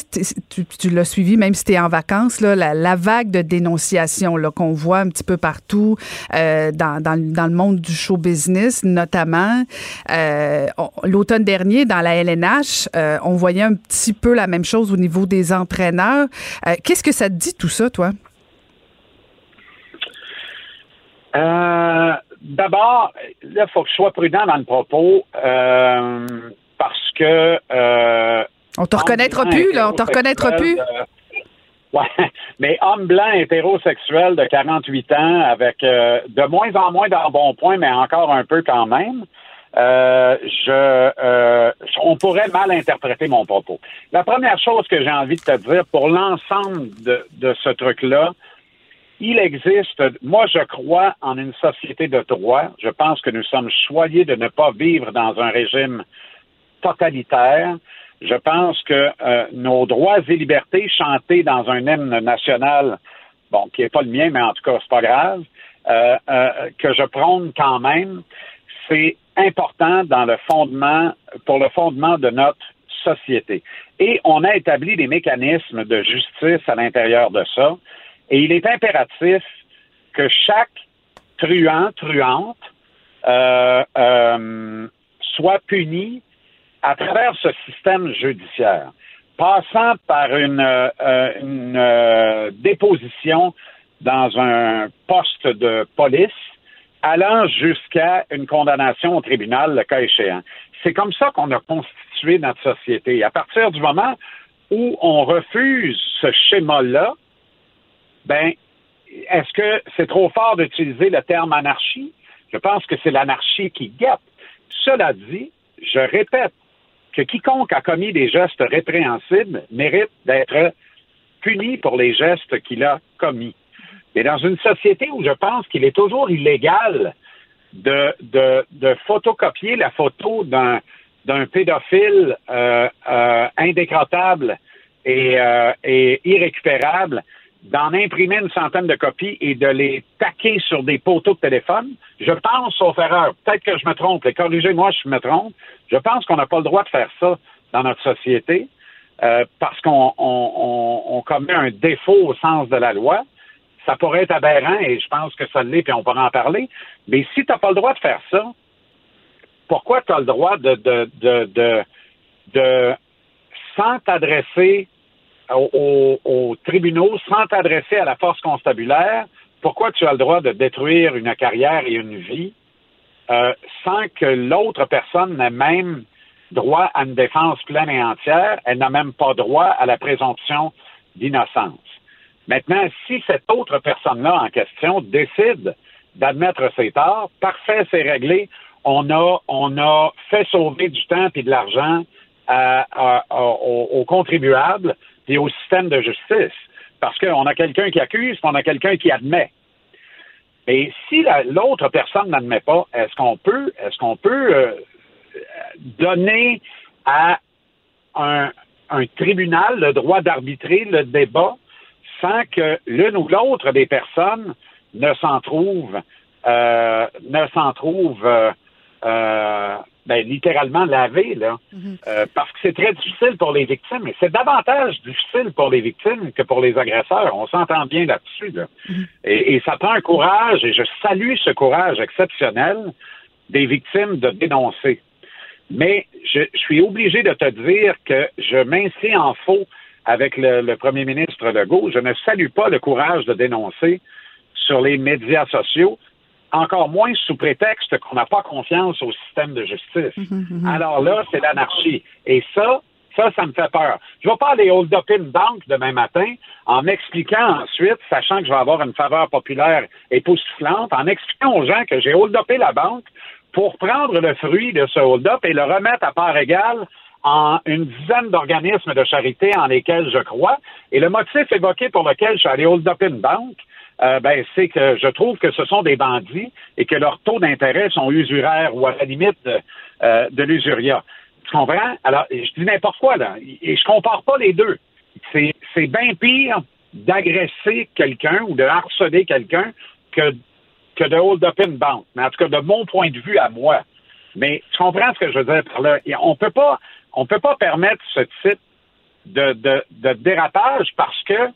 tu, tu l'as suivi, même si tu es en vacances, là, la, vague de dénonciation qu'on voit un petit peu partout euh, dans, dans, dans, le monde du show business, notamment. Euh, L'automne dernier, dans la LNH, euh, on voyait un petit peu la même chose au niveau des entraîneurs. Euh, qu'est-ce que ça te dit, tout ça, toi? Euh, d'abord, là, il faut que je sois prudent dans le propos euh, parce que. Euh, on te reconnaîtra plus, là. On te reconnaîtra plus. ouais, mais homme blanc hétérosexuel de 48 ans avec de moins en moins d'embonpoint, mais encore un peu quand même. je, on pourrait mal interpréter mon propos. La première chose que j'ai envie de te dire pour l'ensemble de, de ce truc-là, il existe, moi je crois en une société de droit. Je pense que nous sommes choyés de ne pas vivre dans un régime totalitaire. Je pense que euh, nos droits et libertés chantés dans un hymne national, bon, qui n'est pas le mien, mais en tout cas, c'est pas grave, euh, euh, que je prône quand même, c'est important dans le fondement, pour le fondement de notre société. Et on a établi des mécanismes de justice à l'intérieur de ça. Et il est impératif que chaque truand, truante, euh, euh, soit puni à travers ce système judiciaire, passant par une, euh, déposition dans un poste de police, allant jusqu'à une condamnation au tribunal, le cas échéant. C'est comme ça qu'on a constitué notre société. À partir du moment où on refuse ce schéma-là, ben, est-ce que c'est trop fort d'utiliser le terme anarchie? Je pense que c'est l'anarchie qui guette. Cela dit, je répète que quiconque a commis des gestes répréhensibles mérite d'être puni pour les gestes qu'il a commis. Mais dans une société où je pense qu'il est toujours illégal de, photocopier la photo d'un pédophile euh, euh, euh, et irrécupérable d'en imprimer une centaine de copies et de les taquer sur des poteaux de téléphone, je pense, sauf erreur, peut-être que je me trompe, corrigez-moi si je me trompe, je pense qu'on n'a pas le droit de faire ça dans notre société euh, parce qu'on on, commet un défaut au sens de la loi. Ça pourrait être aberrant et je pense que ça l'est, puis on pourra en parler. Mais si tu n'as pas le droit de faire ça, pourquoi tu as le droit de, de, de, de, de sans t'adresser aux, tribunaux sans t'adresser à la force constabulaire, pourquoi tu as le droit de détruire une carrière et une vie euh, sans que l'autre personne n'ait même droit à une défense pleine et entière, elle n'a même pas droit à la présomption d'innocence. Maintenant, si cette autre personne-là en question décide d'admettre ses torts, parfait, c'est réglé. On a, on a fait sauver du temps et de l'argent aux contribuables et au système de justice. Parce qu'on a quelqu'un qui accuse, on a quelqu'un qui admet. Et si l'autre personne n'admet pas, est-ce qu'on peut, est-ce qu'on peut euh, donner à un, tribunal le droit d'arbitrer le débat sans que l'une ou l'autre des personnes ne s'en trouve, euh, ne s'en trouve euh, ben, littéralement lavé, là, mhm. euh, parce que c'est très difficile pour les victimes. Et c'est davantage difficile pour les victimes que pour les agresseurs. On s'entend bien là-dessus. Là. Mhm. et, ça prend un courage, et je salue ce courage exceptionnel des victimes de dénoncer. Mais je, suis obligé de te dire que je m'inscris en faux avec le, le premier ministre Legault. Je ne salue pas le courage de dénoncer sur les médias sociaux encore moins sous prétexte qu'on n'a pas confiance au système de justice. Mhm, mhm. Alors là, c'est l'anarchie. Et ça, ça, ça me fait peur. Je ne vais pas aller hold-up une banque demain matin en m'expliquant ensuite, sachant que je vais avoir une faveur populaire époustouflante, en expliquant aux gens que j'ai hold-upé la banque pour prendre le fruit de ce hold-up et le remettre à part égale en une dizaine d'organismes de charité en lesquels je crois. Et le motif évoqué pour lequel je suis allé hold-up une banque, euh, ben, c'est que je trouve que ce sont des bandits et que leurs taux d'intérêt sont usuraires ou à la limite de, euh, de l'usuria. Tu comprends? Alors, je dis n'importe quoi, là. Et je compare pas les deux. C'est bien pire d'agresser quelqu'un ou de harceler quelqu'un que, que de hold up une banque. Mais en tout cas, de mon point de vue à moi. Mais tu comprends ce que je veux dire par là? On peut pas, on peut pas permettre ce type de, de, de dérapage parce que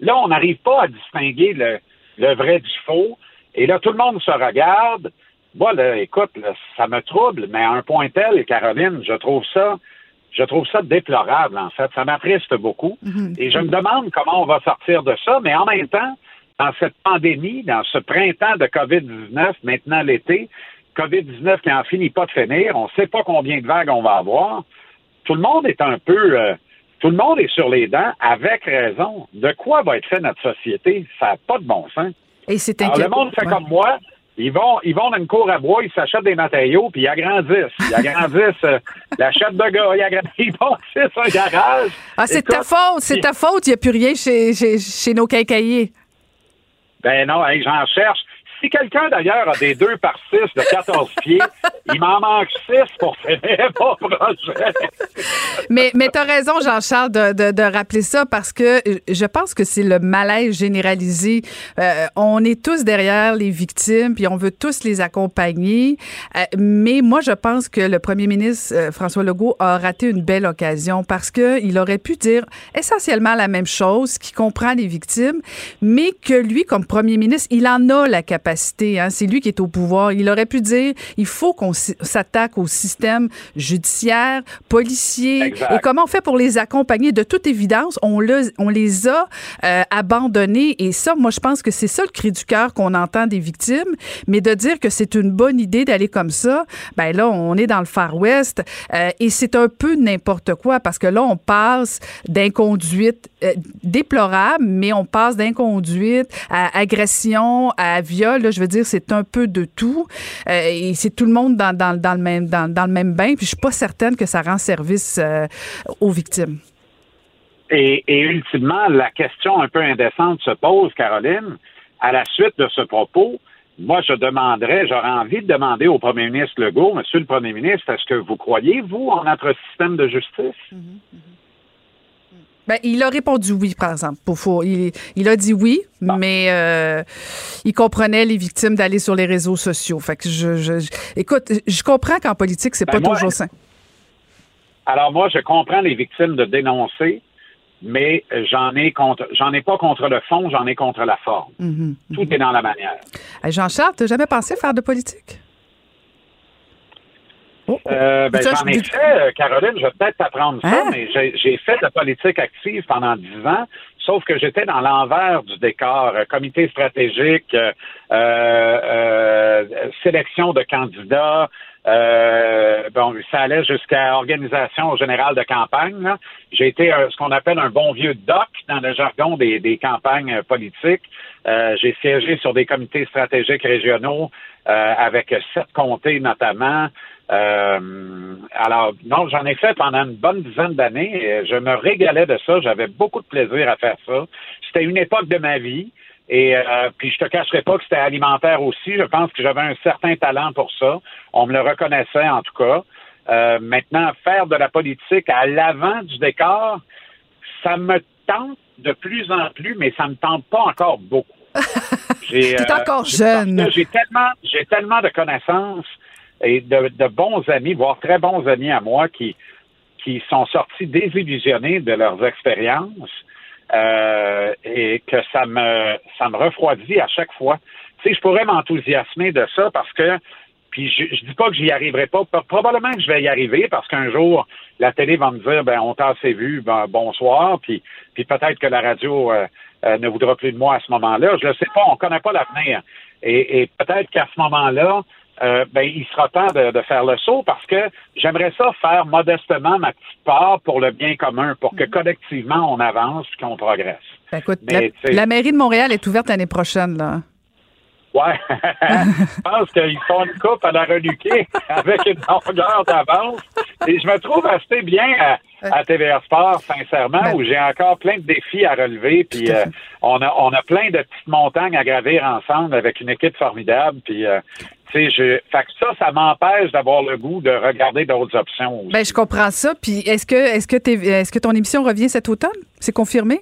là, on n'arrive pas à distinguer le, le vrai du faux. Et là, tout le monde se regarde. Moi, là, écoute, ça me trouble, mais à un point tel, Caroline, je trouve ça, je trouve ça déplorable, en fait. Ça m'attriste beaucoup. Mhm. Et je me demande comment on va sortir de ça, mais en même temps, dans cette pandémie, dans ce printemps de COVID-19, maintenant l'été, COVID-19 qui n'en finit pas de finir, on ne sait pas combien de vagues on va avoir. Tout le monde est un peu, euh, tout le monde est sur les dents, avec raison. De quoi va être fait notre société? Ça n'a pas de bon sens. Et c'est Alors, le monde fait Ouais. comme moi. Ils vont, ils vont dans une cour à bois, ils s'achètent des matériaux, puis ils agrandissent. Ils agrandissent euh, la chatte de gars, ils, agrandissent, ils bâtissent un garage. Ah, c'est ta faute, c'est ta faute. Il n'y a plus rien chez, chez, chez nos quincailliers. Ben non, hey, j'en cherche. Si quelqu'un, d'ailleurs, a des 2 par 6 de 14 pieds, il m'en manque 6 pour finir mon projet. Mais, mais tu as raison, Jean-Charles, de, de, rappeler ça parce que euh, je pense que c'est le malaise généralisé. Euh, on est tous derrière les victimes, puis on veut tous les accompagner. Euh, mais moi, je pense que le premier ministre François Legault a raté une belle occasion parce que il aurait pu dire essentiellement la même chose, qui comprend les victimes, mais que lui, comme premier ministre, il en a la capacité. Hein, c'est lui qui est au pouvoir. Il aurait pu dire il faut qu'on s'attaque au système judiciaire, policier, Exact. et comment on fait pour les accompagner? De toute évidence, on, le- on les a euh, abandonnés. Et ça, moi, je pense que c'est ça le cri du cœur qu'on entend des victimes. Mais de dire que c'est une bonne idée d'aller comme ça, ben là, on est dans le Far West. euh, et c'est un peu n'importe quoi parce que là, on passe d'inconduite euh, déplorable, mais on passe d'inconduite à agression, à viol. Là, je veux dire, c'est un peu de tout. Euh, et c'est tout le monde dans, dans, dans le même, dans, dans le même bain. Puis je suis pas certaine que ça rend service euh, aux victimes. Et, et ultimement, la question un peu indécente se pose, Caroline, à la suite de ce propos. Moi, je demanderais, j'aurais envie de demander au premier ministre Legault, Monsieur le premier ministre, est-ce que vous croyez, vous, en notre système de justice? Ben, il a répondu oui, par exemple. Pour, il, il a dit oui, mais euh, il comprenait les victimes d'aller sur les réseaux sociaux. Fait que je, je- je- écoute, je comprends qu'en politique, c'est Ben, pas moi- toujours sain. Alors moi, je comprends les victimes de dénoncer, mais j'en ai contre, j'en ai pas contre le fond, j'en ai contre la forme. Mhm. Tout est dans la manière. Hey, Jean-Charles, t'as jamais pensé faire de politique? Euh, ben, Ça, j'en je ai fait, euh, Caroline, je vais peut-être t'apprendre ça, Hein? mais j'ai j'ai fait de la politique active pendant dix ans, sauf que j'étais dans l'envers du décor, euh, comité stratégique, euh, euh, euh, sélection de candidats, euh, bon, ça allait jusqu'à organisation générale de campagne. J'ai été ce qu'on appelle un bon vieux doc dans le jargon des, des campagnes politiques. Euh, j'ai siégé sur des comités stratégiques régionaux euh, avec sept comtés notamment. Euh, alors, non, j'en ai fait pendant une bonne dizaine d'années. Je me régalais de ça. J'avais beaucoup de plaisir à faire ça. C'était une époque de ma vie. Et euh, puis je te cacherai pas que c'était alimentaire aussi. Je pense que j'avais un certain talent pour ça. On me le reconnaissait en tout cas. Euh, maintenant, faire de la politique à l'avant du décor, ça me tente de plus en plus, mais ça me tente pas encore beaucoup. J'ai, T'es encore jeune. J'ai tellement, j'ai tellement de connaissances et de, de bons amis, voire très bons amis à moi qui, qui sont sortis désillusionnés de leurs expériences euh, et que ça me, ça me refroidit à chaque fois. Tu sais, je pourrais m'enthousiasmer de ça parce que puis je, je dis pas que j'y arriverai pas. Pro- Probablement que je vais y arriver parce qu'un jour, la télé va me dire ben on t'a assez vu, ben, bonsoir, puis, puis peut-être que la radio euh, euh, ne voudra plus de moi à ce moment-là. Je ne sais pas, on connaît pas l'avenir. Et, et peut-être qu'à ce moment-là, euh, ben, il sera temps de, de faire le saut parce que j'aimerais ça faire modestement ma petite part pour le bien commun, pour que collectivement on avance et qu'on progresse. Ben, écoute, Mais, la, la mairie de Montréal est ouverte l'année prochaine, là. Ouais. je pense qu'ils font une coupe à la reluquer avec une longueur d'avance. Et je me trouve assez bien à, à TVA Sport, sincèrement, où j'ai encore plein de défis à relever. Puis euh, on, a, on a plein de petites montagnes à gravir ensemble avec une équipe formidable. Puis, euh, tu sais, je, fait que ça, ça m'empêche d'avoir le goût de regarder d'autres options. aussi. Ben, je comprends ça. Puis est-ce que, est-ce que, t'es- est-ce que ton émission revient cet automne? C'est confirmé?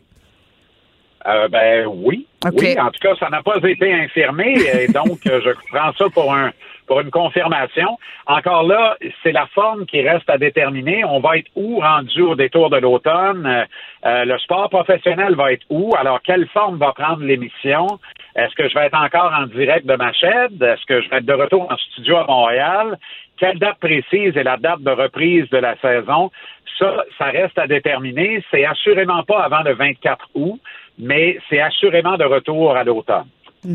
Euh, ben oui. Oui, en tout cas, ça n'a pas été infirmé, et donc euh, je prends ça pour un pour une confirmation. Encore là, c'est la forme qui reste à déterminer. On va être où rendu au détour de l'automne? Euh, le sport professionnel va être où? Alors, quelle forme va prendre l'émission? Est-ce que je vais être encore en direct de ma chaîne? Est-ce que je vais être de retour en studio à Montréal? Quelle date précise est la date de reprise de la saison? Ça, ça reste à déterminer. C'est assurément pas avant le 24 août mais c'est assurément de retour à l'automne.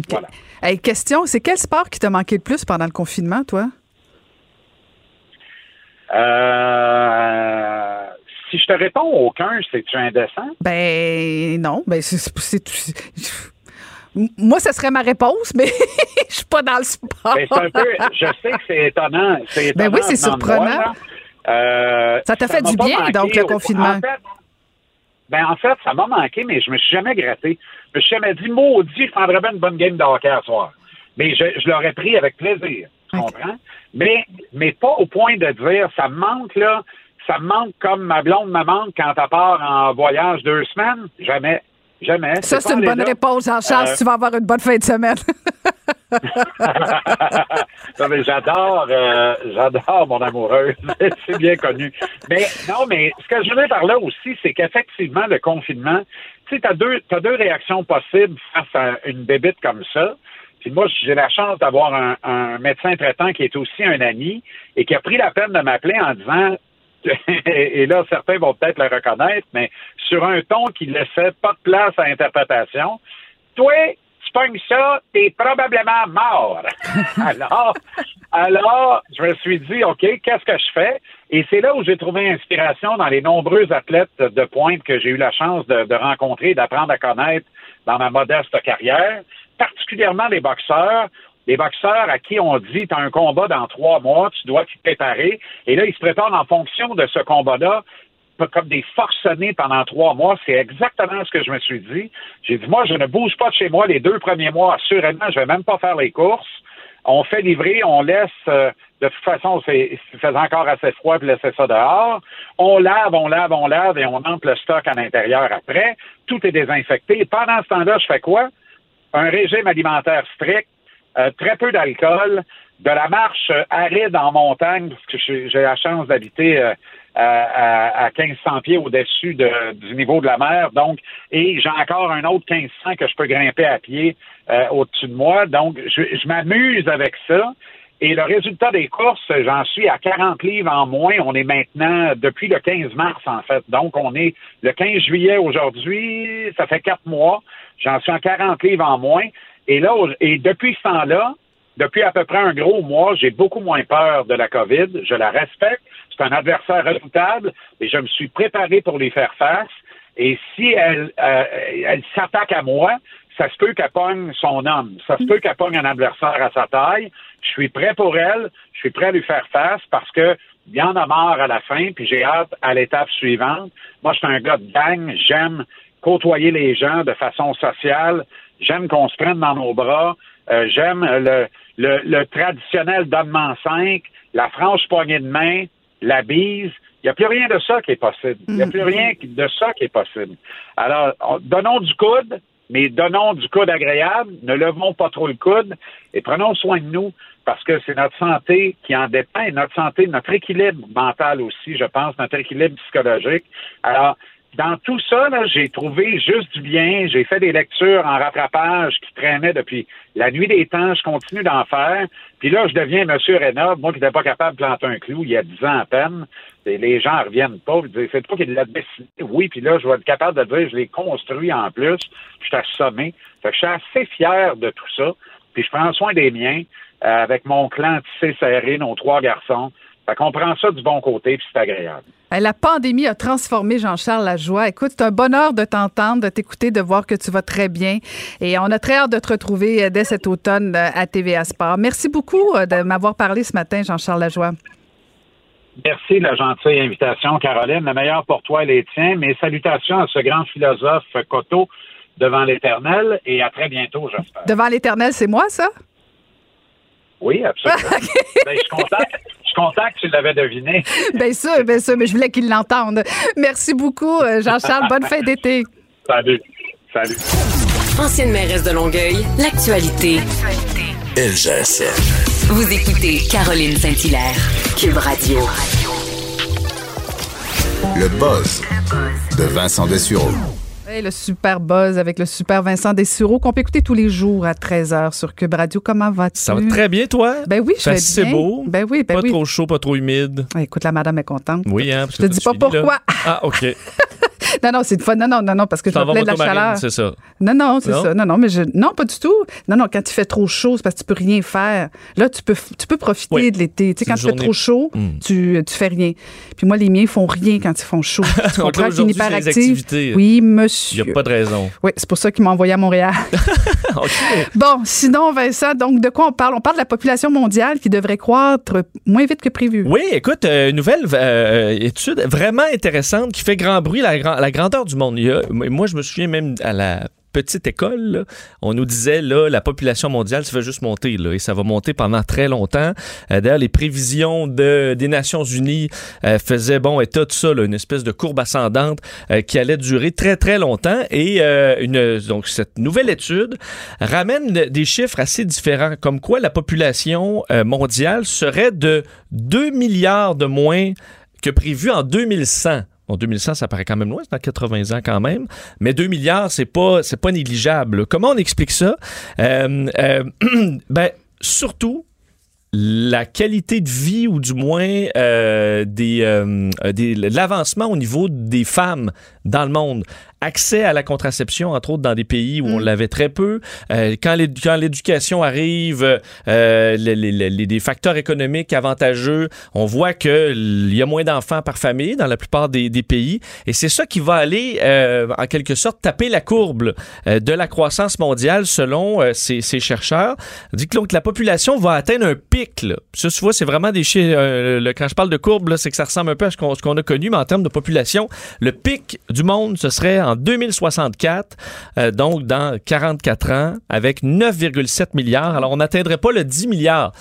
Voilà. question, c'est quel sport qui t'a manqué le plus pendant le confinement, toi? Euh, si je te réponds aucun, c'est-tu indécent? Ben non, ben c'est moi, ce serait ma réponse, mais je suis pas dans le sport. Ben, un peu, je sais que c'est étonnant. Ben oui, c'est surprenant. Euh, ça t'a fait du bien, donc, le confinement. Ben, en fait, ça m'a manqué, mais je me suis jamais gratté. Je me suis jamais dit, maudit, je prendrais bien une bonne game de hockey à soir. Mais je, je l'aurais pris avec plaisir. Tu comprends? Mais, mais pas au point de dire, ça me manque, là. Ça me manque comme ma blonde me manque quand elle part en voyage deux semaines. Jamais. Jamais. Ça, c'est une bonne réponse, Jean-Charles. Euh, tu vas avoir une bonne fin de semaine. j'adore, euh, j'adore mon amoureuse. c'est bien connu. Mais non, mais ce que je voulais par là aussi, c'est qu'effectivement, le confinement, tu sais, t'as deux, as deux réactions possibles face à une bébite comme ça. Puis moi, j'ai la chance d'avoir un, un, médecin traitant qui est aussi un ami et qui a pris la peine de m'appeler en disant et là, certains vont peut-être le reconnaître, mais sur un ton qui laissait pas de place à interprétation. Toi, pognes ça, t'es probablement mort. alors, alors, je me suis dit, OK, qu'est-ce que je fais? Et c'est là où j'ai trouvé inspiration dans les nombreux athlètes de pointe que j'ai eu la chance de, de rencontrer, d'apprendre à connaître dans ma modeste carrière, particulièrement les boxeurs, les boxeurs à qui on dit, tu as un combat dans trois mois, tu dois t'y préparer. Et là, ils se préparent en fonction de ce combat-là comme des forcenés pendant trois mois. C'est exactement ce que je me suis dit. J'ai dit, moi, je ne bouge pas de chez moi les deux premiers mois. Assurément, je vais même pas faire les courses. On fait livrer, on laisse, euh, de toute façon, c'est faisait encore assez froid puis laisser ça dehors. On lave, on lave, on lave et on entre le stock à l'intérieur après. Tout est désinfecté. Pendant ce temps-là, je fais quoi? Un régime alimentaire strict, euh, très peu d'alcool, de la marche aride en montagne, parce que j'ai la chance d'habiter euh, à, à, 1500 pieds au-dessus de, du niveau de la mer. Donc, et j'ai encore un autre 1500 que je peux grimper à pied euh, au-dessus de moi. Donc, je, je m'amuse avec ça. Et le résultat des courses, j'en suis à 40 livres en moins. On est maintenant depuis le 15 mars, en fait. Donc, on est le 15 juillet aujourd'hui. Ça fait quatre mois. J'en suis à 40 livres en moins. Et là, et depuis ce temps-là, depuis à peu près un gros mois, j'ai beaucoup moins peur de la COVID. Je la respecte. C'est un adversaire redoutable et je me suis préparé pour lui faire face. Et si elle, euh, elle s'attaque à moi, ça se peut qu'elle pogne son homme. Ça se peut qu'elle pogne un adversaire à sa taille. Je suis prêt pour elle. Je suis prêt à lui faire face parce que il y en a marre à la fin, puis j'ai hâte à l'étape suivante. Moi, je suis un gars de gang. J'aime côtoyer les gens de façon sociale. J'aime qu'on se prenne dans nos bras. Euh, j'aime le, le, le, traditionnel donnement 5, la franche poignée de main, la bise. Il n'y a plus rien de ça qui est possible. Il n'y a plus mm. rien de ça qui est possible. Alors, donnons du coude, mais donnons du coude agréable, ne levons pas trop le coude et prenons soin de nous parce que c'est notre santé qui en dépend, notre santé, notre équilibre mental aussi, je pense, notre équilibre psychologique. Alors, dans tout ça, j'ai trouvé juste du bien. J'ai fait des lectures en rattrapage qui traînaient depuis la nuit des temps. Je continue d'en faire. Puis là, je deviens Monsieur Reynaud, moi qui n'étais pas capable de planter un clou il y a dix ans à peine. Les gens ne reviennent pas. Ils disent, c'est toi qui l'as dessiné. Oui, puis là, je vais être capable de dire, je l'ai construit en plus. Je suis assommé. Fait que je suis assez fier de tout ça. Puis je prends soin des miens euh, avec mon clan tissé serré, nos trois garçons. Fait qu'on prend ça du bon côté, puis c'est agréable. La pandémie a transformé Jean-Charles Lajoie. Écoute, c'est un bonheur de t'entendre, de t'écouter, de voir que tu vas très bien. Et on a très hâte de te retrouver euh, dès cet automne euh, à TVA Sport. Merci beaucoup euh, de m'avoir parlé ce matin, Jean-Charles Lajoie. Merci de la gentille invitation, Caroline. La meilleure pour toi et les tiens. Mes salutations à ce grand philosophe Coteau devant l'Éternel et à très bientôt, j'espère. Devant l'Éternel, c'est moi, ça? Oui, absolument. ben, je suis content content que tu l'avais deviné. Bien sûr, bien sûr, mais je voulais qu'il l'entende. Merci beaucoup, euh, Jean-Charles. Bonne fin d'été. Salut. Salut. Ancienne mairesse de Longueuil, l'actualité. Ça. Vous écoutez Caroline Saint-Hilaire, Cube Radio. Le buzz de Vincent Dessureau. Le super buzz avec le super Vincent Dessureau qu'on peut écouter tous les jours à 13h sur Cube Radio. Comment vas-tu? Ça va très bien, toi? Ben oui, je vais C'est bien. beau. Ben oui, ben pas oui. trop chaud, pas trop humide. Ah, Écoute, la madame est contente. Oui, hein? parce Je que te dis pas là. pourquoi. Ah, OK. Non, non, c'est une fois. Non, non, non, non, parce que vas plais de la chaleur. c'est ça. Non, non, c'est Non? ça. Non, non, mais je. Non, pas du tout. Non, non, quand il fait trop chaud, c'est parce que tu peux rien faire. Là, tu peux, tu peux profiter Oui. de l'été. Tu sais, quand il fait trop chaud, Hmm. tu, tu fais rien. Puis moi, les miens font rien quand ils font chaud. Tu comprends hyperactive. activités. Oui, Il monsieur. n'y a pas de raison. Oui, c'est pour ça qu'il m'a envoyé à Montréal. OK. Bon, sinon, Vincent, donc de quoi on parle? On parle de la population mondiale qui devrait croître moins vite que prévu. Oui, écoute, euh, une nouvelle euh, étude vraiment intéressante qui fait grand bruit, la, la grandeur du monde. A- moi, je me souviens même à la petite école, là, on nous disait, là, la population mondiale, ça va juste monter, là, et ça va monter pendant très longtemps. Euh, D'ailleurs, les prévisions de, des Nations Unies euh, faisaient, bon, état de ça, là, une espèce de courbe ascendante euh, qui allait durer très, très longtemps. Et une, donc, cette nouvelle étude ramène des chiffres assez différents, comme quoi la population mondiale serait de 2 milliards de moins que prévu en 2100. En 2100, ça paraît quand même loin, c'est dans 80 ans quand même. Mais 2 milliards, c'est pas, c'est pas négligeable. Comment on explique ça? Euh, euh, ben, surtout, la qualité de vie ou du moins euh, des- l'avancement au niveau des femmes dans le monde. Accès à la contraception, entre autres dans des pays où on l'avait très peu. Euh, quand l'é- quand l'éducation arrive, euh, les, les- facteurs économiques avantageux, on voit qu'il y a moins d'enfants par famille dans la plupart des, des pays. Et c'est ça qui va aller, euh, en quelque sorte, taper la courbe euh, de la croissance mondiale selon ces, ces chercheurs. On dit que donc, la population va atteindre un pic. Là. Ça, tu vois, c'est vraiment des chiffres. le- quand je parle de courbe, c'est que ça ressemble un peu à ce qu'on, ce qu'on a connu, mais en termes de population, le pic du monde, ce serait en 2064, euh, donc dans 44 ans, avec 9,7 milliards. Alors, on n'atteindrait pas le 10 milliards.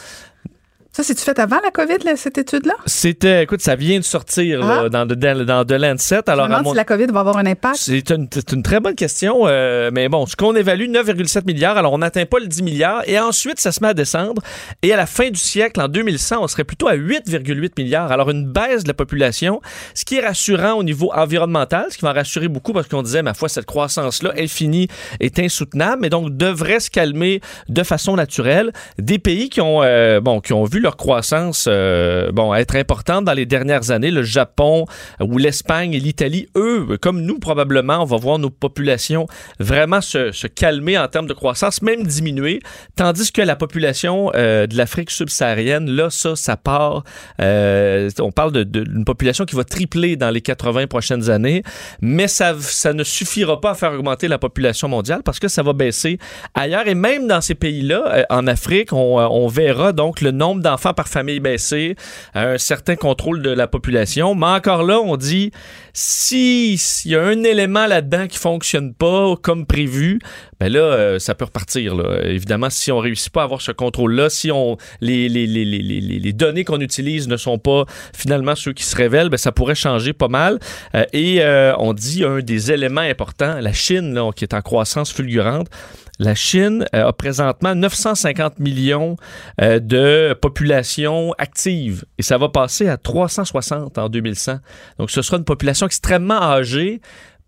Ça, c'est-tu fait avant la COVID, là, cette étude-là? C'était, écoute, ça vient de sortir là, Ah. dans, de, dans, dans The Lancet. Je me Alors, mon- si la COVID va avoir un impact. c'est une, très bonne question, euh, mais bon, ce qu'on évalue, 9,7 milliards, alors on n'atteint pas le 10 milliards, et ensuite ça se met à descendre, et à la fin du siècle, en 2100, on serait plutôt à 8,8 milliards, alors une baisse de la population, ce qui est rassurant au niveau environnemental, ce qui va rassurer beaucoup parce qu'on disait, ma foi, cette croissance-là, elle finit, est insoutenable, mais donc devrait se calmer de façon naturelle. Des pays qui ont, euh, bon, qui ont vu leur croissance euh, bon, être importante dans les dernières années, le Japon ou l'Espagne et l'Italie, eux, comme nous probablement, on va voir nos populations vraiment se, calmer en termes de croissance, même diminuer, tandis que la population euh, de l'Afrique subsaharienne, là, ça, ça part. euh, on parle de- de- d'une population qui va tripler dans les 80 prochaines années, mais ça, ça ne suffira pas à faire augmenter la population mondiale parce que ça va baisser ailleurs. Et même dans ces pays-là, euh, en Afrique, on, on verra donc le nombre d'enfants par famille baisser, un certain contrôle de la population. Mais encore là, on dit si s'il y a un élément là-dedans qui fonctionne pas comme prévu, ben là, euh, ça peut repartir. Évidemment, si on réussit pas à avoir ce contrôle-là, si on les, les, les, les données qu'on utilise ne sont pas finalement ceux qui se révèlent, ben ça pourrait changer pas mal. Euh, et euh, on dit un des éléments importants, la Chine, là, qui est en croissance fulgurante, la Chine euh, a présentement 950 millions euh, de population active et ça va passer à 360 en 2100. Donc ce sera une population extrêmement âgée.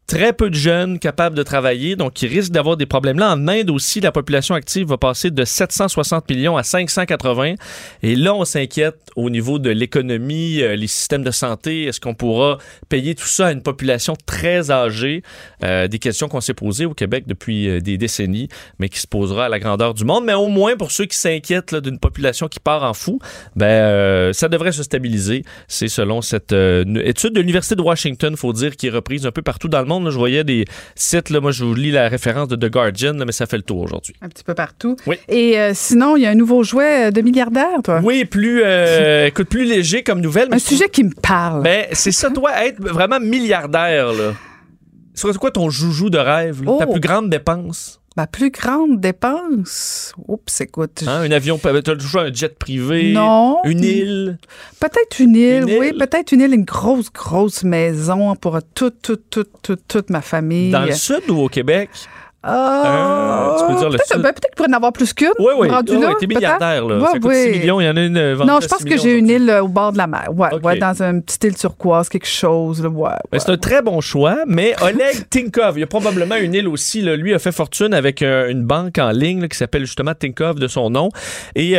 Très peu de jeunes capables de travailler, donc qui risquent d'avoir des problèmes. Là, en Inde aussi, la population active va passer de 760 millions à 580. Et là, on s'inquiète au niveau de l'économie, euh, les systèmes de santé. Est-ce qu'on pourra payer tout ça à une population très âgée? Euh, des questions qu'on s'est posées au Québec depuis euh, des décennies, mais qui se posera à la grandeur du monde. Mais au moins, pour ceux qui s'inquiètent d'une population qui part en fou, ben, ça devrait se stabiliser. C'est selon cette étude de l'Université de Washington, faut dire, qui est reprise un peu partout dans le monde. Là, je voyais des sites, là, moi je vous lis la référence de The Guardian, là, mais ça fait le tour aujourd'hui. Un petit peu partout. Oui. Et euh, sinon, il y a un nouveau jouet euh, de milliardaire, toi? Oui, plus, euh, écoute, plus léger comme nouvelle. mais Un sujet qui me parle. Ben, c'est ça, toi, être vraiment milliardaire, là. C'est quoi ton joujou de rêve, ta Oh. plus grande dépense? Ma plus grande dépense? Oups, écoute. Hein, un avion, tu as toujours un jet privé? Non. Une île? Peut-être une île, Une oui. Peut-être une île, une grosse, grosse maison pour toute, toute, toute, toute, toute ma famille. Dans le sud ou au Québec? Euh, tu peux dire le peut-être sud. ben, peut-être qu'il pourrait en avoir plus qu'une. Oui, oui. rendu Oui, là, oui, t'es peut-être. milliardaire, là. Ça coûte oui. 6 millions. Il y en a une euh, vendue Non, je pense 6 que j'ai une île euh, au bord de la mer. Ouais, dans une petite île turquoise, quelque chose. Là, ouais, Ben, c'est un très bon choix, mais Oleg Tinkov, il y a probablement une île aussi. là. Lui a fait fortune avec euh, une banque en ligne là, qui s'appelle justement Tinkov de son nom. Et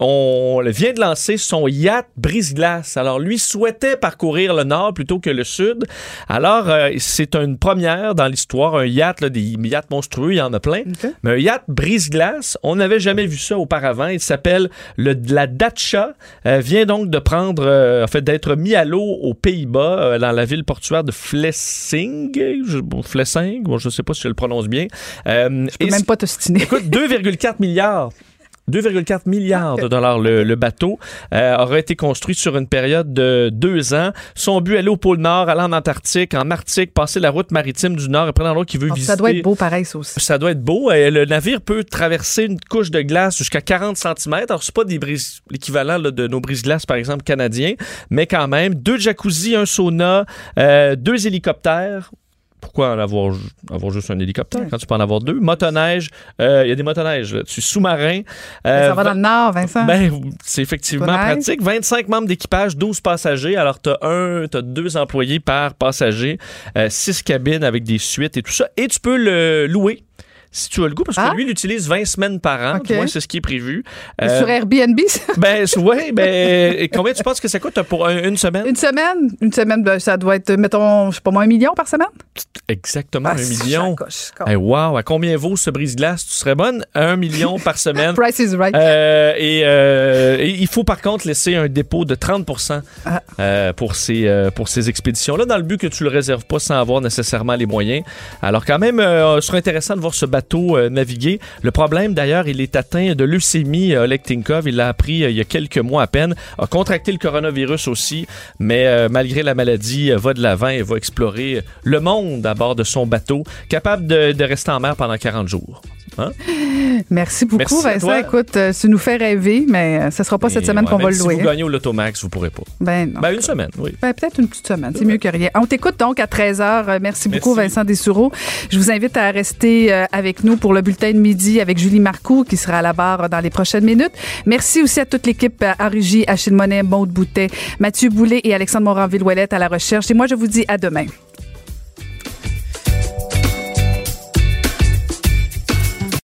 on vient de lancer son yacht brise-glace. Alors lui souhaitait parcourir le nord plutôt que le sud. Alors c'est une première dans l'histoire, un yacht, là, des yachts il y en a plein. Mais un yacht brise-glace, on n'avait jamais vu ça auparavant. Il s'appelle le la Dacia. Euh, vient donc de prendre, euh, en fait, d'être mis à l'eau aux Pays-Bas, euh, dans la ville portuaire de Flessing. Je, bon, Flessing, bon, je ne sais pas si je le prononce bien. Euh, Je peux même pas t'ostiner. Écoute, 2,4 milliards. 2,4 milliards de dollars le, le bateau euh, aura été construit sur une période de deux ans. Son but aller au pôle Nord, aller en Antarctique, en Arctique, passer la route maritime du Nord et prendre l'autre qui veut Ah, visiter. ça doit être beau pareil, ça aussi. Ça doit être beau. Et le navire peut traverser une couche de glace jusqu'à 40 cm. Alors, c'est pas des brises, l'équivalent de nos brises-glaces, par exemple, canadiens, mais quand même. Deux jacuzzi, un sauna, euh, deux hélicoptères. Pourquoi en avoir, avoir juste un hélicoptère quand tu peux en avoir deux? Motoneige, euh, il y a des motoneiges là-dessus. Sous-marin. euh, ça va dans le nord, Vincent. ben, c'est effectivement pratique. 25 membres d'équipage, 12 passagers. Alors, tu as un, t'as deux employés par passager, euh, six cabines avec des suites et tout ça. Et tu peux le louer. Si tu as le goût, parce que Ah. lui, il utilise 20 semaines par an. OK. Du moins, c'est ce qui est prévu. Euh, Sur Airbnb, ça? ben, oui, ben, combien tu penses que ça coûte pour un- une semaine? Une semaine? Une semaine, ben, ça doit être, mettons, je sais pas moi, un million par semaine? Exactement, Ah, un million. Hey, wow, à combien vaut ce brise-glace? Tu serais bonne? Un million par semaine. Price is right. Euh, et, euh, et il faut par contre laisser un dépôt de 30 Ah. euh, pour ces, euh, pour ces expéditions-là, dans le but que tu le réserves pas sans avoir nécessairement les moyens. Alors quand même, euh, ce serait intéressant de voir ce bateau euh, naviguer. Le problème d'ailleurs, il est atteint de leucémie, euh, Oleg Tinkov. Il l'a appris euh, il y a quelques mois à peine. A contracté le coronavirus aussi, mais malgré la maladie, va de l'avant et va explorer le monde à bord de son bateau, capable de, de rester en mer pendant 40 jours. Hein? Merci beaucoup, Merci Vincent. Écoute, euh, tu nous fais rêver, mais euh, ce sera pas cette Et semaine ouais, qu'on va le si louer. vous gagnez au Lotomax, vous pourrez pas. Ben non. Ben, une semaine, oui. Ben, peut-être une petite semaine. C'est mieux que rien. On t'écoute donc à 13h. Merci beaucoup, Merci. Vincent Dessoureau. Je vous invite à rester euh, avec nous pour le bulletin de midi avec Julie Marcoux, qui sera à la barre dans les prochaines minutes. Merci aussi à toute l'équipe euh, à Rugy, Achille Monet, Maude Boutet, Mathieu Boulet et Alexandre Moranville-Ouellette à la recherche. Et moi, je vous dis à demain.